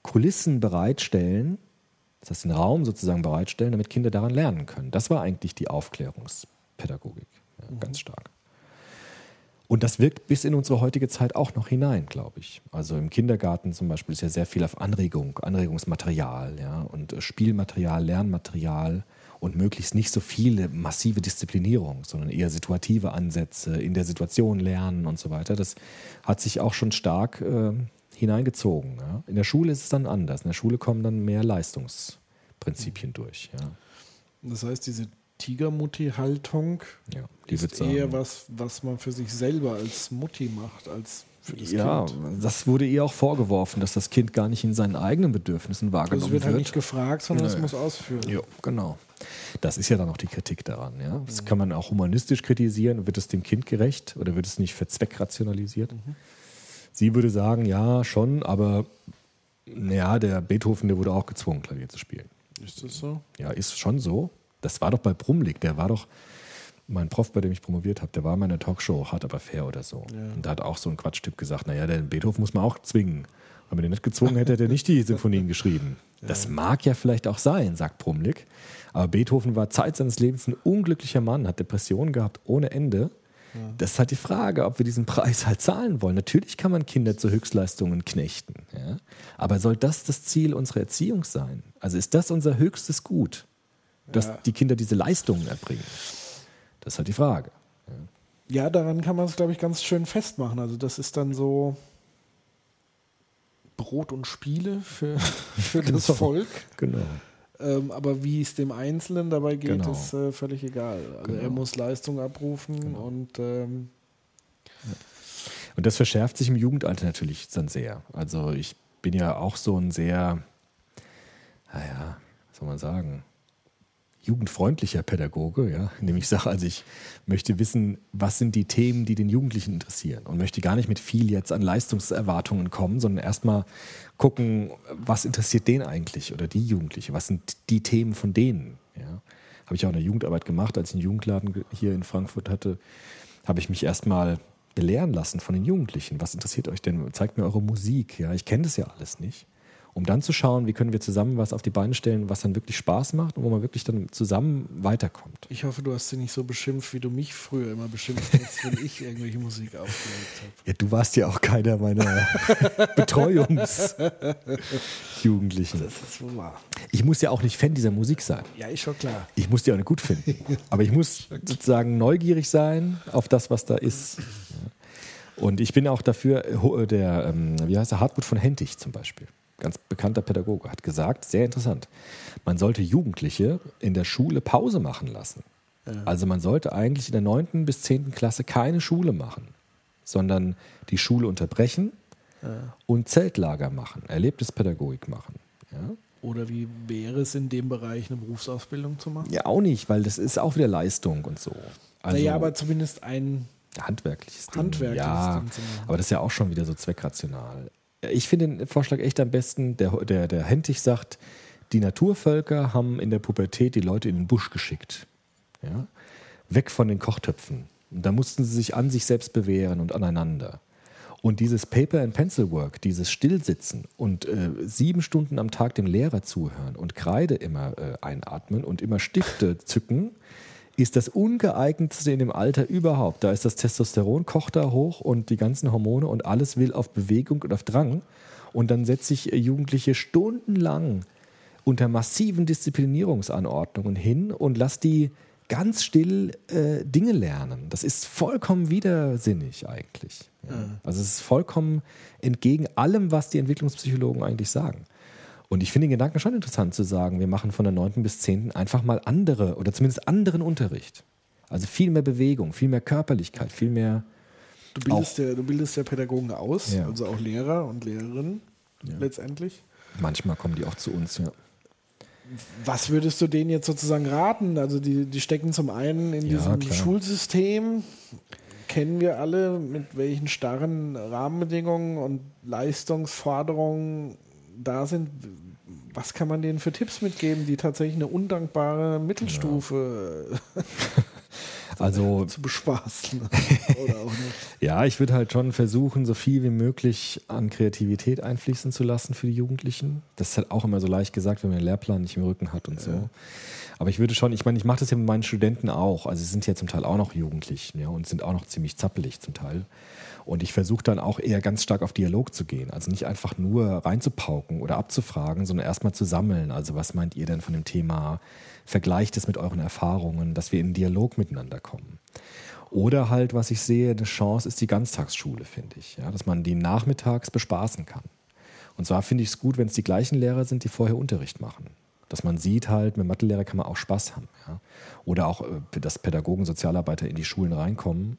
[SPEAKER 6] Kulissen bereitstellen, das heißt den Raum sozusagen bereitstellen, damit Kinder daran lernen können. Das war eigentlich die Aufklärungspädagogik, ja, ganz stark. Und das wirkt bis in unsere heutige Zeit auch noch hinein, glaube ich. Also im Kindergarten zum Beispiel ist ja sehr viel auf Anregung, Anregungsmaterial ja, und Spielmaterial, Lernmaterial und möglichst nicht so viele massive Disziplinierung, sondern eher situative Ansätze, in der Situation lernen und so weiter. Das hat sich auch schon stark äh, hineingezogen. Ja. In der Schule ist es dann anders. In der Schule kommen dann mehr Leistungsprinzipien durch. Ja.
[SPEAKER 5] Das heißt, diese Tigermutti-Haltung
[SPEAKER 6] Ja, wird
[SPEAKER 5] ist
[SPEAKER 6] sagen.
[SPEAKER 5] eher was, was man für sich selber als Mutti macht, als für das
[SPEAKER 6] ja,
[SPEAKER 5] Kind.
[SPEAKER 6] das wurde ihr auch vorgeworfen, dass das Kind gar nicht in seinen eigenen Bedürfnissen
[SPEAKER 5] Also
[SPEAKER 6] wahrgenommen
[SPEAKER 5] es wird halt
[SPEAKER 6] wird.
[SPEAKER 5] nicht gefragt, sondern es muss ausführen.
[SPEAKER 6] Ja, genau. Das ist ja dann auch die Kritik daran. Ja? Das kann man auch humanistisch kritisieren. Wird es dem Kind gerecht oder wird es nicht für Zweck rationalisiert? Sie würde sagen, ja, schon, aber naja, der Beethoven, der wurde auch gezwungen, Klavier zu spielen.
[SPEAKER 5] Ist das so?
[SPEAKER 6] Ja, ist schon so. Das war doch bei Brumlik, der war doch mein Prof, bei dem ich promoviert habe, der war in meiner Talkshow, hart aber fair oder so. Und da hat auch so ein Quatschtyp gesagt, naja, den Beethoven muss man auch zwingen. Wenn man den nicht gezwungen hätte, hätte er nicht die Sinfonien geschrieben. Das mag ja vielleicht auch sein, sagt Brumlik. Aber Beethoven war Zeit seines Lebens ein unglücklicher Mann, hat Depressionen gehabt ohne Ende. Das ist halt die Frage, ob wir diesen Preis halt zahlen wollen. Natürlich kann man Kinder zu Höchstleistungen knechten. Ja? Aber soll das das Ziel unserer Erziehung sein? Also ist das unser höchstes Gut, dass
[SPEAKER 5] Ja.
[SPEAKER 6] die Kinder diese Leistungen erbringen? Das ist halt die Frage.
[SPEAKER 5] Ja, daran kann man es, glaube ich, ganz schön festmachen. Also das ist dann so Brot und Spiele für, *laughs* für das
[SPEAKER 6] Genau.
[SPEAKER 5] Volk.
[SPEAKER 6] Genau.
[SPEAKER 5] Ähm, aber wie es dem Einzelnen dabei geht,
[SPEAKER 6] Genau.
[SPEAKER 5] ist äh, völlig egal. Also er
[SPEAKER 6] Genau.
[SPEAKER 5] muss Leistung abrufen und ähm,
[SPEAKER 6] Und das verschärft sich im Jugendalter natürlich dann sehr. Also ich bin ja auch so ein sehr, naja, was soll man sagen, jugendfreundlicher Pädagoge, ja, indem ich sage, also ich möchte wissen, was sind die Themen, die den Jugendlichen interessieren und möchte gar nicht mit viel jetzt an Leistungserwartungen kommen, sondern erstmal gucken, was interessiert den eigentlich oder die Jugendliche, was sind die Themen von denen, ja. Habe ich auch in der Jugendarbeit gemacht, als ich einen Jugendladen ge- hier in Frankfurt hatte, habe ich mich erstmal belehren lassen von den Jugendlichen. Was interessiert euch denn? Zeigt mir eure Musik. Ja, ich kenne das ja alles nicht. Um dann zu schauen, wie können wir zusammen was auf die Beine stellen, was dann wirklich Spaß macht und wo man wirklich dann zusammen weiterkommt.
[SPEAKER 5] ich hoffe, du hast sie nicht so beschimpft, wie du mich früher immer beschimpft hast, wenn ich irgendwelche Musik aufgelegt habe.
[SPEAKER 6] Ja, du warst ja auch keiner meiner *laughs* Betreuungsjugendlichen.
[SPEAKER 5] Das ist wohl wahr.
[SPEAKER 6] Ich muss ja auch nicht Fan dieser Musik sein.
[SPEAKER 5] Ja, ist schon klar.
[SPEAKER 6] Ich muss die auch nicht gut finden. *laughs* Aber ich muss sozusagen neugierig sein auf das, was da ist. *laughs* Und ich bin auch dafür, äh, ho- der, ähm, wie heißt er, Hartmut von Hentig zum Beispiel, ganz bekannter Pädagoge, hat gesagt, sehr interessant, man sollte Jugendliche in der Schule Pause machen lassen. Also man sollte eigentlich in der 9. bis 10. Klasse keine Schule machen, sondern die Schule unterbrechen und Zeltlager machen, Erlebnispädagogik machen. Ja?
[SPEAKER 5] Oder wie wäre es in dem Bereich, eine Berufsausbildung zu machen?
[SPEAKER 6] Ja, auch nicht, weil das ist auch wieder Leistung und so. Also
[SPEAKER 5] naja, aber zumindest ein
[SPEAKER 6] handwerkliches Ding.
[SPEAKER 5] handwerkliches
[SPEAKER 6] ja,
[SPEAKER 5] Ding
[SPEAKER 6] aber das ist ja auch schon wieder so zweckrational. Ich finde den Vorschlag echt am besten. Der, der, der Hentig sagt, die Naturvölker haben in der Pubertät die Leute in den Busch geschickt. Ja? Weg von den Kochtöpfen. Und da mussten sie sich an sich selbst bewähren und aneinander. Und dieses Paper and Pencil Work, dieses Stillsitzen und äh, sieben Stunden am Tag dem Lehrer zuhören und Kreide immer äh, einatmen und immer Stifte zücken, ist das ungeeignetste in dem Alter überhaupt. Da ist das Testosteron kocht da hoch und die ganzen Hormone und alles will auf Bewegung und auf Drang. Und dann setze ich Jugendliche stundenlang unter massiven Disziplinierungsanordnungen hin und lass die ganz still äh, Dinge lernen. Das ist vollkommen widersinnig eigentlich. Ja. Also es ist vollkommen entgegen allem, was die Entwicklungspsychologen eigentlich sagen. Und ich finde den Gedanken schon interessant zu sagen, wir machen von der 9. bis 10. einfach mal andere oder zumindest anderen Unterricht. Also viel mehr Bewegung, viel mehr Körperlichkeit, viel mehr.
[SPEAKER 5] Du bildest, ja, du bildest ja Pädagogen aus,
[SPEAKER 6] Ja.
[SPEAKER 5] also auch Lehrer und Lehrerinnen letztendlich.
[SPEAKER 6] Manchmal kommen die auch zu uns, ja.
[SPEAKER 5] Was würdest du denen jetzt sozusagen raten? Also die, die stecken zum einen in
[SPEAKER 6] Ja,
[SPEAKER 5] diesem
[SPEAKER 6] klar.
[SPEAKER 5] Schulsystem, kennen wir alle, mit welchen starren Rahmenbedingungen und Leistungsforderungen da sind. Was kann man denen für Tipps mitgeben, die tatsächlich eine undankbare Mittelstufe *laughs*
[SPEAKER 6] Also *laughs*
[SPEAKER 5] zu bespaßen? *laughs* Oder auch nicht?
[SPEAKER 6] Ja, ich würde halt schon versuchen, so viel wie möglich an Kreativität einfließen zu lassen für die Jugendlichen. Das ist halt auch immer so leicht gesagt, wenn man den Lehrplan nicht im Rücken hat und so. Aber ich würde schon, ich meine, ich mache das ja mit meinen Studenten auch. Also sie sind ja zum Teil auch noch jugendlich ja, und sind auch noch ziemlich zappelig zum Teil. Und ich versuche dann auch eher ganz stark auf Dialog zu gehen. Also nicht einfach nur reinzupauken oder abzufragen, sondern erstmal zu sammeln. Also was meint ihr denn von dem Thema? Vergleicht es mit euren Erfahrungen, dass wir in Dialog miteinander kommen. Oder halt, was ich sehe, eine Chance ist die Ganztagsschule, finde ich. Ja, dass man die nachmittags bespaßen kann. Und zwar finde ich es gut, wenn es die gleichen Lehrer sind, die vorher Unterricht machen. Dass man sieht halt, mit Mathelehrer kann man auch Spaß haben. Ja? Oder auch, äh, dass Pädagogen, Sozialarbeiter in die Schulen reinkommen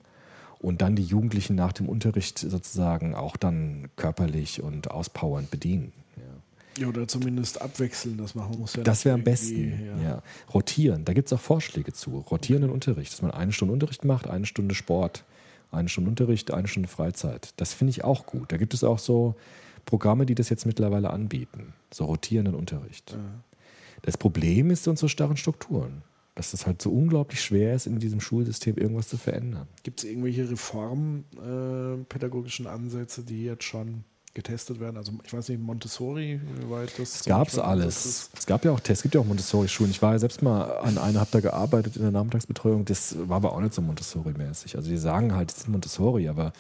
[SPEAKER 6] und dann die Jugendlichen nach dem Unterricht sozusagen auch dann körperlich und auspowernd bedienen. Ja.
[SPEAKER 5] Ja, oder zumindest abwechseln, das machen muss. Ja
[SPEAKER 6] Das wäre am besten. Ja. Rotieren, da gibt es auch Vorschläge zu. Rotierenden Unterricht, dass man eine Stunde Unterricht macht, eine Stunde Sport, eine Stunde Unterricht, eine Stunde Freizeit. Das finde ich auch gut. Da gibt es auch so Programme, die das jetzt mittlerweile anbieten. So rotierenden Unterricht. Das Problem ist unsere starren Strukturen. Dass es halt so unglaublich schwer ist, in diesem Schulsystem irgendwas zu verändern.
[SPEAKER 5] Gibt es irgendwelche reformpädagogischen Ansätze, die jetzt schon getestet werden? Also ich weiß nicht, Montessori, wie weit das
[SPEAKER 6] Es gab alles. Es gab ja auch Tests, es gibt ja auch Montessori-Schulen. Ich war ja selbst mal an einer, habe da gearbeitet in der Nachmittagsbetreuung. Das war aber auch nicht so Montessori-mäßig. Also die sagen halt, es ist Montessori, aber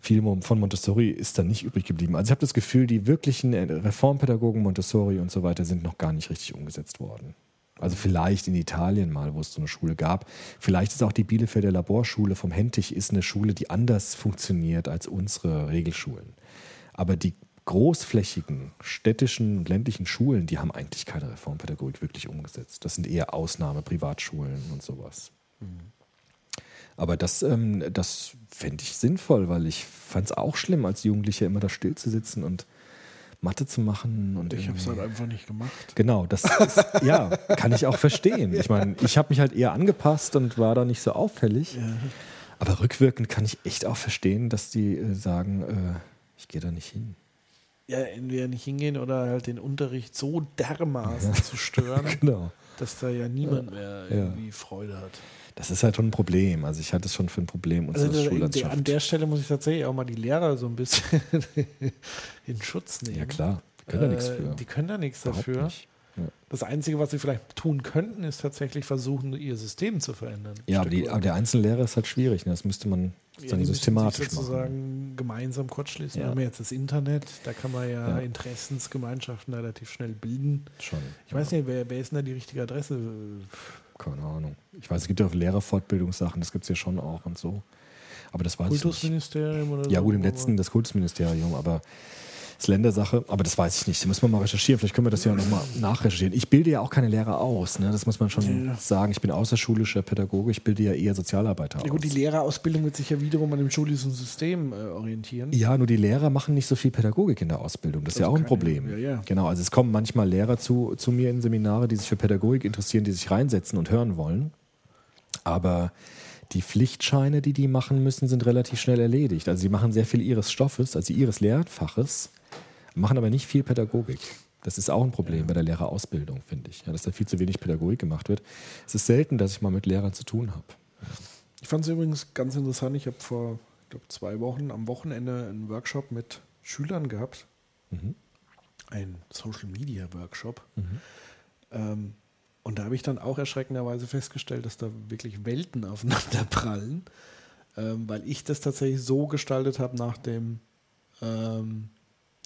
[SPEAKER 6] viel von Montessori ist da nicht übrig geblieben. Also ich habe das Gefühl, die wirklichen Reformpädagogen Montessori und so weiter sind noch gar nicht richtig umgesetzt worden. Also vielleicht in Italien mal, wo es so eine Schule gab. Vielleicht ist auch die Bielefelder Laborschule vom Hentig ist eine Schule, die anders funktioniert als unsere Regelschulen. Aber die großflächigen städtischen und ländlichen Schulen, die haben eigentlich keine Reformpädagogik wirklich umgesetzt. Das sind eher Ausnahme, Privatschulen und sowas. Aber das, ähm, das fände ich sinnvoll, weil ich fand es auch schlimm, als Jugendlicher immer da still zu sitzen und Mathe zu machen. Und
[SPEAKER 5] Ich habe es halt einfach nicht gemacht.
[SPEAKER 6] Genau, das ist, *laughs* ja, kann ich auch verstehen. Ich meine, ich habe mich halt eher angepasst und war da nicht so auffällig. Aber rückwirkend kann ich echt auch verstehen, dass die äh, sagen, äh, ich gehe da nicht hin.
[SPEAKER 5] Ja, entweder nicht hingehen oder halt den Unterricht so dermaßen zu stören, *laughs*
[SPEAKER 6] Genau.
[SPEAKER 5] dass da ja niemand mehr
[SPEAKER 6] Ja.
[SPEAKER 5] irgendwie Freude hat.
[SPEAKER 6] Das ist halt schon ein Problem. Also ich halte es schon für ein Problem
[SPEAKER 5] Also
[SPEAKER 6] unserer
[SPEAKER 5] da, der,
[SPEAKER 6] Schullandschaft.
[SPEAKER 5] an der Stelle muss ich tatsächlich auch mal die Lehrer so ein bisschen *laughs* in Schutz nehmen.
[SPEAKER 6] ja klar, die können da nichts
[SPEAKER 5] Äh,
[SPEAKER 6] für.
[SPEAKER 5] Die können da nichts dafür.
[SPEAKER 6] nicht. Ja.
[SPEAKER 5] Das Einzige, was sie vielleicht tun könnten, ist tatsächlich versuchen, ihr System zu verändern.
[SPEAKER 6] Ja, aber, die, aber der einzelne Lehrer ist halt schwierig. Ne? Das müsste man
[SPEAKER 5] Ja,
[SPEAKER 6] sozusagen
[SPEAKER 5] müssen
[SPEAKER 6] systematisch
[SPEAKER 5] sich
[SPEAKER 6] machen.
[SPEAKER 5] sozusagen gemeinsam kurzschließen.
[SPEAKER 6] Ja.
[SPEAKER 5] Wir haben jetzt das Internet, da kann man ja,
[SPEAKER 6] Ja.
[SPEAKER 5] Interessensgemeinschaften relativ schnell bilden.
[SPEAKER 6] Schon.
[SPEAKER 5] Ich weiß nicht, wer, wer ist denn da die richtige Adresse?
[SPEAKER 6] Keine Ahnung. Ich weiß, es gibt ja auch Lehrerfortbildungssachen, das gibt es ja schon auch und so. Aber das weiß ich nicht.
[SPEAKER 5] Kultusministerium oder
[SPEAKER 6] Ja,
[SPEAKER 5] so?
[SPEAKER 6] gut, im letzten das Kultusministerium, aber ist Ländersache, aber das weiß ich nicht. Da müssen wir mal recherchieren. Vielleicht können wir das ja nochmal nachrecherchieren. Ich bilde ja auch keine Lehrer aus, ne? das muss man schon
[SPEAKER 5] Ja.
[SPEAKER 6] sagen. Ich bin außerschulischer Pädagoge, ich bilde ja eher Sozialarbeiter
[SPEAKER 5] Ja, gut, die
[SPEAKER 6] aus.
[SPEAKER 5] Lehrerausbildung wird sich ja wiederum an dem schulischen System äh, orientieren.
[SPEAKER 6] Ja, nur die Lehrer machen nicht so viel Pädagogik in der Ausbildung. Das ist ja
[SPEAKER 5] Also
[SPEAKER 6] auch ein Problem.
[SPEAKER 5] ja, ja.
[SPEAKER 6] Genau, also es kommen manchmal Lehrer zu, zu mir in Seminare, die sich für Pädagogik interessieren, die sich reinsetzen und hören wollen. Aber die Pflichtscheine, die die machen müssen, sind relativ schnell erledigt. Also sie machen sehr viel ihres Stoffes, also ihres Lehrfaches, machen aber nicht viel Pädagogik. Das ist auch ein Problem bei der Lehrerausbildung, finde ich. Ja, dass da viel zu wenig Pädagogik gemacht wird. Es ist selten, dass ich mal mit Lehrern zu tun habe.
[SPEAKER 5] Ich fand es übrigens ganz interessant. Ich habe vor ich glaub, zwei Wochen am Wochenende einen Workshop mit Schülern gehabt.
[SPEAKER 6] Mhm.
[SPEAKER 5] Ein Social Media Workshop. Ähm, und da habe ich dann auch erschreckenderweise festgestellt, dass da wirklich Welten *laughs* aufeinander prallen, ähm, weil ich das tatsächlich so gestaltet habe nach dem ähm,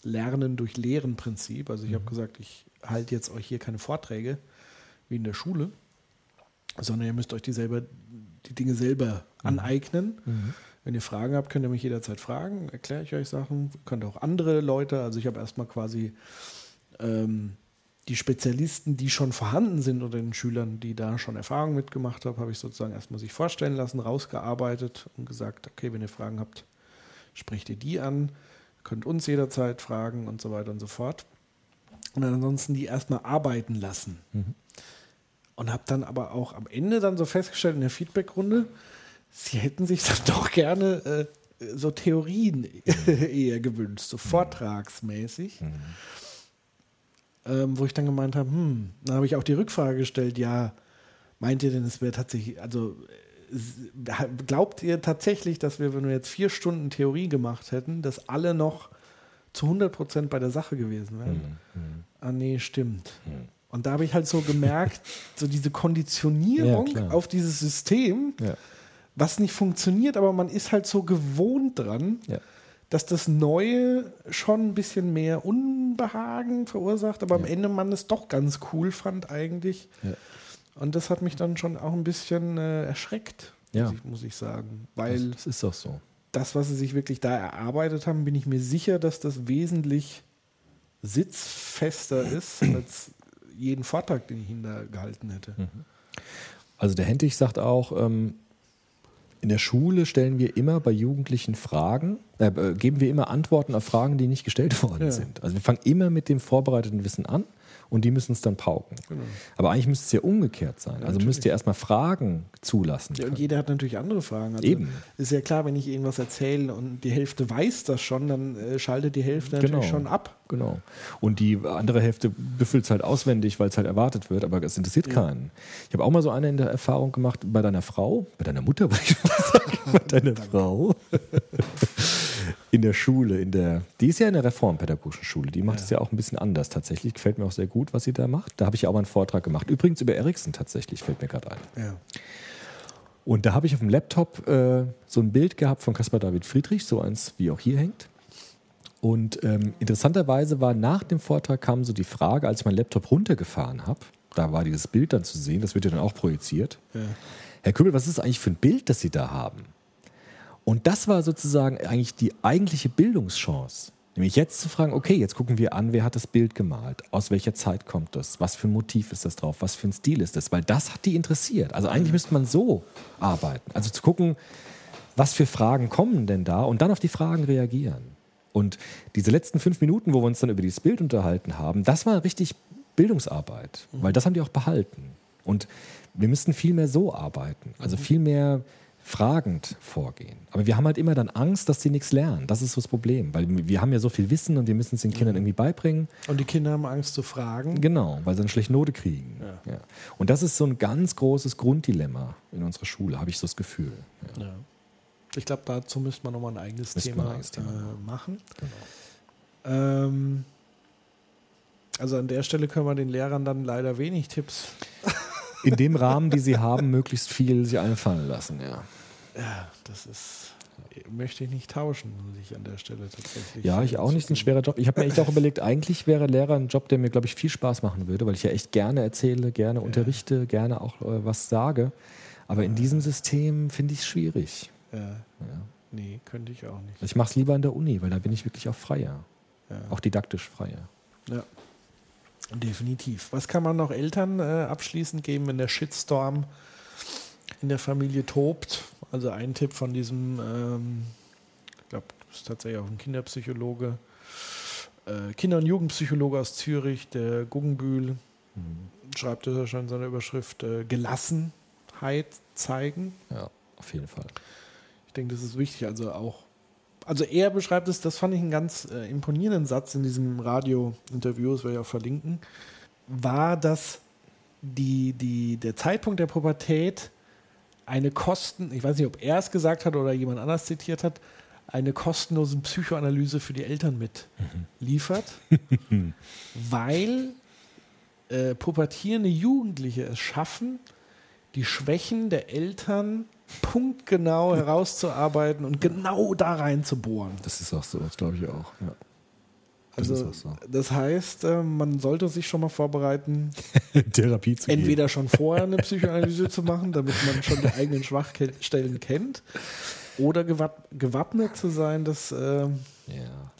[SPEAKER 5] Lernen durch Lehren Prinzip. Also ich habe gesagt, ich halte jetzt euch hier keine Vorträge wie in der Schule, sondern ihr müsst euch die selber die Dinge selber aneignen. Wenn ihr Fragen habt, könnt ihr mich jederzeit fragen, erkläre ich euch Sachen. Könnt auch andere Leute, also ich habe erstmal quasi ähm, die Spezialisten, die schon vorhanden sind unter den Schülern, die da schon Erfahrung mitgemacht haben, habe ich sozusagen erstmal sich vorstellen lassen, rausgearbeitet und gesagt, okay, wenn ihr Fragen habt, sprecht ihr die an, könnt uns jederzeit fragen und so weiter und so fort. Und dann ansonsten die erstmal arbeiten lassen. Und habe dann aber auch am Ende dann so festgestellt in der Feedbackrunde, sie hätten sich dann *laughs* doch gerne äh, so Theorien *laughs* eher gewünscht, so vortragsmäßig. Ähm, wo ich dann gemeint habe, hm, dann habe ich auch die Rückfrage gestellt, ja, meint ihr denn, es wäre tatsächlich, also glaubt ihr tatsächlich, dass wir, wenn wir jetzt vier Stunden Theorie gemacht hätten, dass alle noch zu 100 Prozent bei der Sache gewesen wären? Ah, nee, stimmt. Und da habe ich halt so gemerkt, *laughs* so diese Konditionierung
[SPEAKER 6] Ja,
[SPEAKER 5] auf dieses System,
[SPEAKER 6] Ja.
[SPEAKER 5] was nicht funktioniert, aber man ist halt so gewohnt dran,
[SPEAKER 6] Ja.
[SPEAKER 5] Dass das Neue schon ein bisschen mehr Unbehagen verursacht, aber am
[SPEAKER 6] Ja.
[SPEAKER 5] Ende man es doch ganz cool fand eigentlich.
[SPEAKER 6] Ja.
[SPEAKER 5] Und das hat mich dann schon auch ein bisschen äh, erschreckt,
[SPEAKER 6] Ja.
[SPEAKER 5] muss, ich, muss ich sagen. Weil
[SPEAKER 6] das ist doch so.
[SPEAKER 5] das, was sie sich wirklich da erarbeitet haben, bin ich mir sicher, dass das wesentlich sitzfester ist *clears throat* als jeden Vortrag, den ich ihn da gehalten hätte.
[SPEAKER 6] Also der Hentig sagt auch, ähm, in der Schule stellen wir immer bei Jugendlichen Fragen, äh, geben wir immer Antworten auf Fragen, die nicht gestellt *laughs* worden
[SPEAKER 5] Ja.
[SPEAKER 6] sind. Also wir fangen immer mit dem vorbereiteten Wissen an und die müssen es dann pauken.
[SPEAKER 5] Genau.
[SPEAKER 6] Aber eigentlich müsste es ja umgekehrt sein. Also müsst ihr erstmal Fragen zulassen.
[SPEAKER 5] Ja, und jeder hat natürlich andere Fragen. Also
[SPEAKER 6] Eben.
[SPEAKER 5] Ist ja klar, wenn ich irgendwas erzähle und die Hälfte weiß das schon, dann äh, schaltet die Hälfte natürlich
[SPEAKER 6] Genau.
[SPEAKER 5] schon ab.
[SPEAKER 6] Genau. Und die andere Hälfte büffelt es halt auswendig, weil es halt erwartet wird, aber es interessiert keinen. Ich habe auch mal so eine in der Erfahrung gemacht bei deiner Frau, bei deiner Mutter, *laughs* würde ich mal sagen, bei deiner Frau. In der Schule, in der, die ist ja in der reformpädagogischen Schule, die macht es ja auch ein bisschen anders tatsächlich. Gefällt mir auch sehr gut, was sie da macht. Da habe ich ja auch mal einen Vortrag gemacht. Übrigens über Ericsson tatsächlich, fällt mir gerade ein.
[SPEAKER 5] Ja.
[SPEAKER 6] Und da habe ich auf dem Laptop äh, so ein Bild gehabt von Caspar David Friedrich, so eins wie auch hier hängt. Und ähm, interessanterweise war nach dem Vortrag kam so die Frage, als ich meinen Laptop runtergefahren habe, da war dieses Bild dann zu sehen, das wird ja dann auch projiziert. Herr Kübel, was ist eigentlich für ein Bild, das Sie da haben? Und das war sozusagen eigentlich die eigentliche Bildungschance. Nämlich jetzt zu fragen, okay, jetzt gucken wir an, wer hat das Bild gemalt, aus welcher Zeit kommt das, was für ein Motiv ist das drauf, was für ein Stil ist das, weil das hat die interessiert. Also eigentlich müsste man so arbeiten. Also zu gucken, was für Fragen kommen denn da und dann auf die Fragen reagieren. Und diese letzten fünf Minuten, wo wir uns dann über dieses Bild unterhalten haben, das war richtig Bildungsarbeit, weil das haben die auch behalten. Und wir müssten viel mehr so arbeiten, also viel mehr fragend vorgehen. Aber wir haben halt immer dann Angst, dass sie nichts lernen. Das ist so das Problem, weil wir haben ja so viel Wissen und wir müssen es den Kindern irgendwie beibringen.
[SPEAKER 5] Und die Kinder haben Angst zu fragen.
[SPEAKER 6] Genau, weil sie eine schlechte Note kriegen. Ja. Und das ist so ein ganz großes Grunddilemma in unserer Schule, habe ich so das Gefühl. Ja.
[SPEAKER 5] Ja. Ich glaube, dazu müsste man nochmal ein eigenes
[SPEAKER 6] Müsste
[SPEAKER 5] Thema,
[SPEAKER 6] ein eigenes Thema
[SPEAKER 5] äh, machen. Ähm, also an der Stelle können wir den Lehrern dann leider wenig Tipps.
[SPEAKER 6] In dem Rahmen, die sie haben, möglichst viel sich einfallen lassen. Ja,
[SPEAKER 5] Ja, das ist möchte ich nicht tauschen, muss ich an der Stelle tatsächlich.
[SPEAKER 6] ja ich auch nicht. Ist ein schwerer Job. Ich habe mir echt auch überlegt, eigentlich wäre Lehrer ein Job, der mir, glaube ich, viel Spaß machen würde, weil ich ja echt gerne erzähle, gerne unterrichte, gerne auch äh, was sage. Aber in diesem System finde ich es schwierig.
[SPEAKER 5] Ja. Nee, könnte ich auch nicht.
[SPEAKER 6] Ich mache es lieber in der Uni, weil da bin ich wirklich auch freier.
[SPEAKER 5] Ja.
[SPEAKER 6] Auch didaktisch freier.
[SPEAKER 5] Ja. Definitiv. Was kann man noch Eltern äh, abschließend geben, wenn der Shitstorm in der Familie tobt? Also ein Tipp von diesem, ähm, ich glaube, das ist tatsächlich auch ein Kinderpsychologe, äh, Kinder- und Jugendpsychologe aus Zürich, der Guggenbühl, schreibt das ja schon in seiner Überschrift, äh, Gelassenheit zeigen.
[SPEAKER 6] Ja, auf jeden Fall.
[SPEAKER 5] Ich denke, das ist wichtig. Also auch, also er beschreibt es, das fand ich einen ganz äh, imponierenden Satz in diesem Radio-Interview, das werde ich auch verlinken, war, dass die, die, der Zeitpunkt der Pubertät eine Kosten, ich weiß nicht, ob er es gesagt hat oder jemand anders zitiert hat, eine kostenlose Psychoanalyse für die Eltern mitliefert, *laughs* weil äh, pubertierende Jugendliche es schaffen, die Schwächen der Eltern punktgenau herauszuarbeiten und genau da reinzubohren.
[SPEAKER 6] Das ist auch so, das glaube ich auch. Ja. Das
[SPEAKER 5] Also,
[SPEAKER 6] auch so.
[SPEAKER 5] das heißt, äh, man sollte sich schon mal vorbereiten, *laughs*
[SPEAKER 6] Therapie zu geben.
[SPEAKER 5] entweder schon vorher eine *laughs* Psychoanalyse zu machen, damit man schon die eigenen Schwachstellen kennt, oder gewapp gewappnet zu sein, dass äh,
[SPEAKER 6] Ja.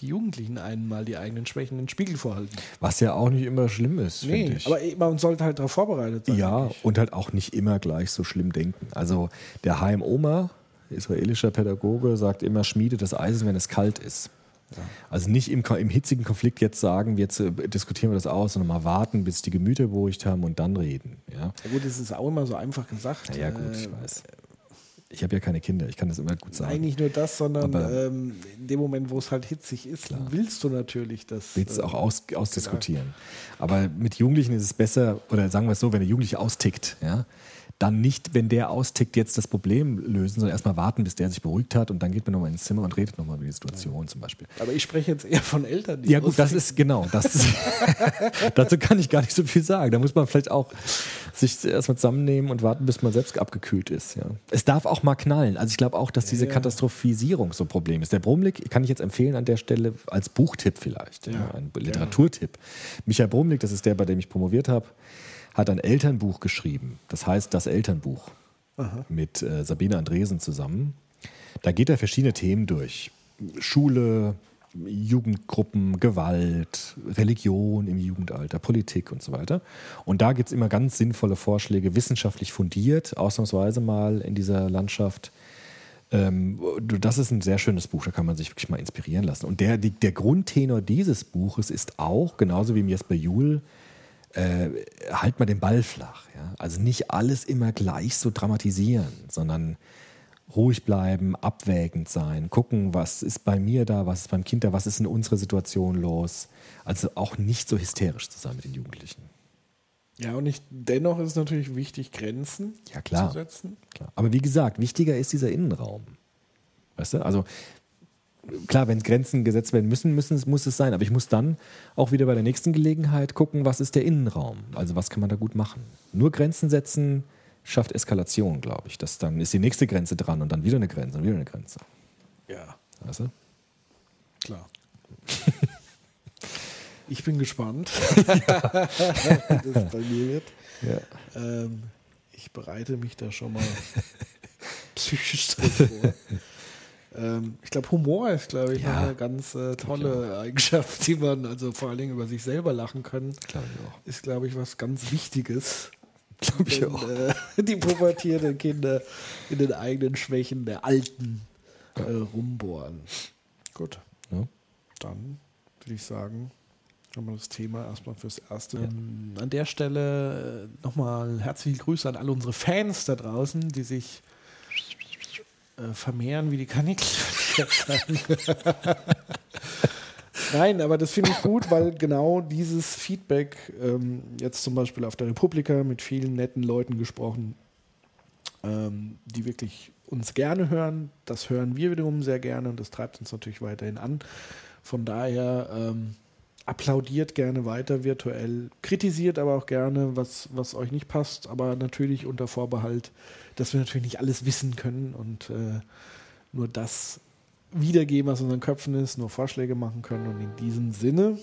[SPEAKER 5] die Jugendlichen einen mal die eigenen Schwächen in den Spiegel vorhalten.
[SPEAKER 6] Was ja auch nicht immer schlimm ist, finde ich.
[SPEAKER 5] aber man sollte halt darauf vorbereitet sein.
[SPEAKER 6] ja,
[SPEAKER 5] denke ich.
[SPEAKER 6] und halt auch nicht immer gleich so schlimm denken. Also der Haim Omer, israelischer Pädagoge, sagt immer, schmiede das Eisen, wenn es kalt ist. Also nicht im, im hitzigen Konflikt jetzt sagen, jetzt äh, diskutieren wir das aus, sondern mal warten, bis die Gemüter beruhigt haben und dann reden. Ja,
[SPEAKER 5] Ja gut, es ist auch immer so einfach gesagt.
[SPEAKER 6] Ja gut, ich
[SPEAKER 5] Äh,
[SPEAKER 6] weiß. Ich habe ja keine Kinder, ich kann das immer gut sagen.
[SPEAKER 5] Nein, nicht nur das, sondern ähm, in dem Moment, wo es halt hitzig ist, willst du natürlich das.
[SPEAKER 6] willst du
[SPEAKER 5] äh,
[SPEAKER 6] auch aus, ausdiskutieren. Aber mit Jugendlichen ist es besser, oder sagen wir es so, wenn der Jugendliche austickt, ja, dann nicht, wenn der austickt, jetzt das Problem lösen, sondern erstmal warten, bis der sich beruhigt hat und dann geht man nochmal ins Zimmer und redet nochmal über die Situation zum Beispiel.
[SPEAKER 5] Aber ich spreche jetzt eher von Eltern, die
[SPEAKER 6] Ja gut, das ist genau, das *laughs* ist, *laughs* dazu kann ich gar nicht so viel sagen. Da muss man vielleicht auch sich erstmal zusammennehmen und warten, bis man selbst abgekühlt ist. Ja. Es darf auch mal knallen. Also ich glaube auch, dass diese
[SPEAKER 5] Ja.
[SPEAKER 6] Katastrophisierung so ein Problem ist. Der Brumlik kann ich jetzt empfehlen an der Stelle als Buchtipp vielleicht, ja.
[SPEAKER 5] Ja.
[SPEAKER 6] ein Literaturtipp. Michael Brumlik, das ist der, bei dem ich promoviert habe, hat ein Elternbuch geschrieben. Das heißt das Elternbuch mit äh, Sabine Andresen zusammen. Da geht er verschiedene Themen durch. Schule, Jugendgruppen, Gewalt, Religion im Jugendalter, Politik und so weiter. Und da gibt es immer ganz sinnvolle Vorschläge, wissenschaftlich fundiert, ausnahmsweise mal in dieser Landschaft. Ähm, das ist ein sehr schönes Buch, da kann man sich wirklich mal inspirieren lassen. Und der, der Grundtenor dieses Buches ist auch, genauso wie Jesper Juhl, äh, halt mal den Ball flach. Ja? Also nicht alles immer gleich so dramatisieren, sondern ruhig bleiben, abwägend sein, gucken, was ist bei mir da, was ist beim Kind da, was ist in unserer Situation los. Also auch nicht so hysterisch zu sein mit den Jugendlichen.
[SPEAKER 5] Ja, und ich, dennoch ist es natürlich wichtig, Grenzen
[SPEAKER 6] ja, klar,
[SPEAKER 5] zu setzen.
[SPEAKER 6] Klar. Aber wie gesagt, wichtiger ist dieser Innenraum. Weißt du? Also klar, wenn Grenzen gesetzt werden müssen, müssen muss es sein. Aber ich muss dann auch wieder bei der nächsten Gelegenheit gucken, was ist der Innenraum? Also was kann man da gut machen? Nur Grenzen setzen schafft Eskalation, glaube ich. Das, dann ist die nächste Grenze dran und dann wieder eine Grenze und wieder eine Grenze.
[SPEAKER 5] Ja.
[SPEAKER 6] Weißt du?
[SPEAKER 5] Klar. *laughs* ich bin gespannt, *laughs* *laughs* wie das bei mir wird.
[SPEAKER 6] Ja.
[SPEAKER 5] Ähm, ich bereite mich da schon mal psychisch drauf vor. Ähm, ich glaube, Humor ist, glaube ich,
[SPEAKER 6] Ja.
[SPEAKER 5] eine ganz äh, tolle Eigenschaft, die man also vor allen Dingen über sich selber lachen können.
[SPEAKER 6] Glaube.
[SPEAKER 5] Ist, glaube ich, was ganz Wichtiges.
[SPEAKER 6] Glaube ich
[SPEAKER 5] wenn,
[SPEAKER 6] auch.
[SPEAKER 5] äh, *laughs* die pubertierenden Kinder in den eigenen Schwächen der Alten äh, rumbohren. Gut.
[SPEAKER 6] Ja.
[SPEAKER 5] Dann würde ich sagen, haben wir das Thema erstmal fürs Erste. Ähm, an der Stelle äh, nochmal herzliche Grüße an alle unsere Fans da draußen, die sich äh, vermehren wie die sagen. *laughs* Nein, aber das finde ich gut, weil genau dieses Feedback, ähm, jetzt zum Beispiel auf der Republika mit vielen netten Leuten gesprochen, ähm, die wirklich uns gerne hören, das hören wir wiederum sehr gerne und das treibt uns natürlich weiterhin an. Von daher ähm, applaudiert gerne weiter virtuell, kritisiert aber auch gerne, was, was euch nicht passt, aber natürlich unter Vorbehalt, dass wir natürlich nicht alles wissen können und äh, nur das wiedergeben, was in unseren Köpfen ist, nur Vorschläge machen können. Und in diesem Sinne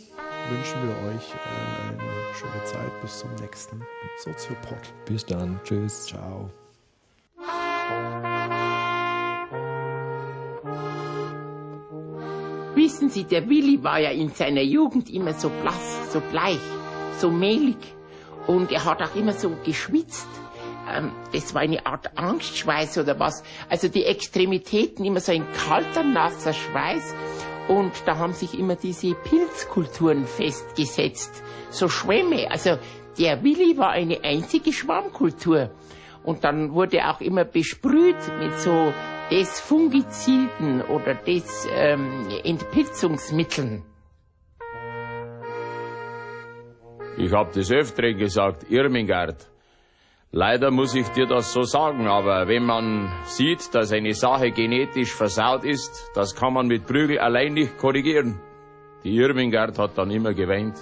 [SPEAKER 5] wünschen wir euch äh, eine schöne Zeit. Bis zum nächsten Soziopod.
[SPEAKER 6] Bis dann. Tschüss.
[SPEAKER 5] Ciao.
[SPEAKER 7] Wissen Sie, der Willi war ja in seiner Jugend immer so blass, so bleich, so mehlig. Und er hat auch immer so geschwitzt. Ähm, das war eine Art Angstschweiß oder was. Also die Extremitäten immer so ein kalter, nasser Schweiß. Und da haben sich immer diese Pilzkulturen festgesetzt. So Schwämme. Also der Willi war eine einzige Schwammkultur. Und dann wurde auch immer besprüht mit so Desfungiziden oder Des ähm, Entpilzungsmitteln.
[SPEAKER 4] Ich hab des Öfteren gesagt, Irmingard. Leider muss ich dir das so sagen, aber wenn man sieht, dass eine Sache genetisch versaut ist, das kann man mit Prügel allein nicht korrigieren. Die Irmingard hat dann immer geweint.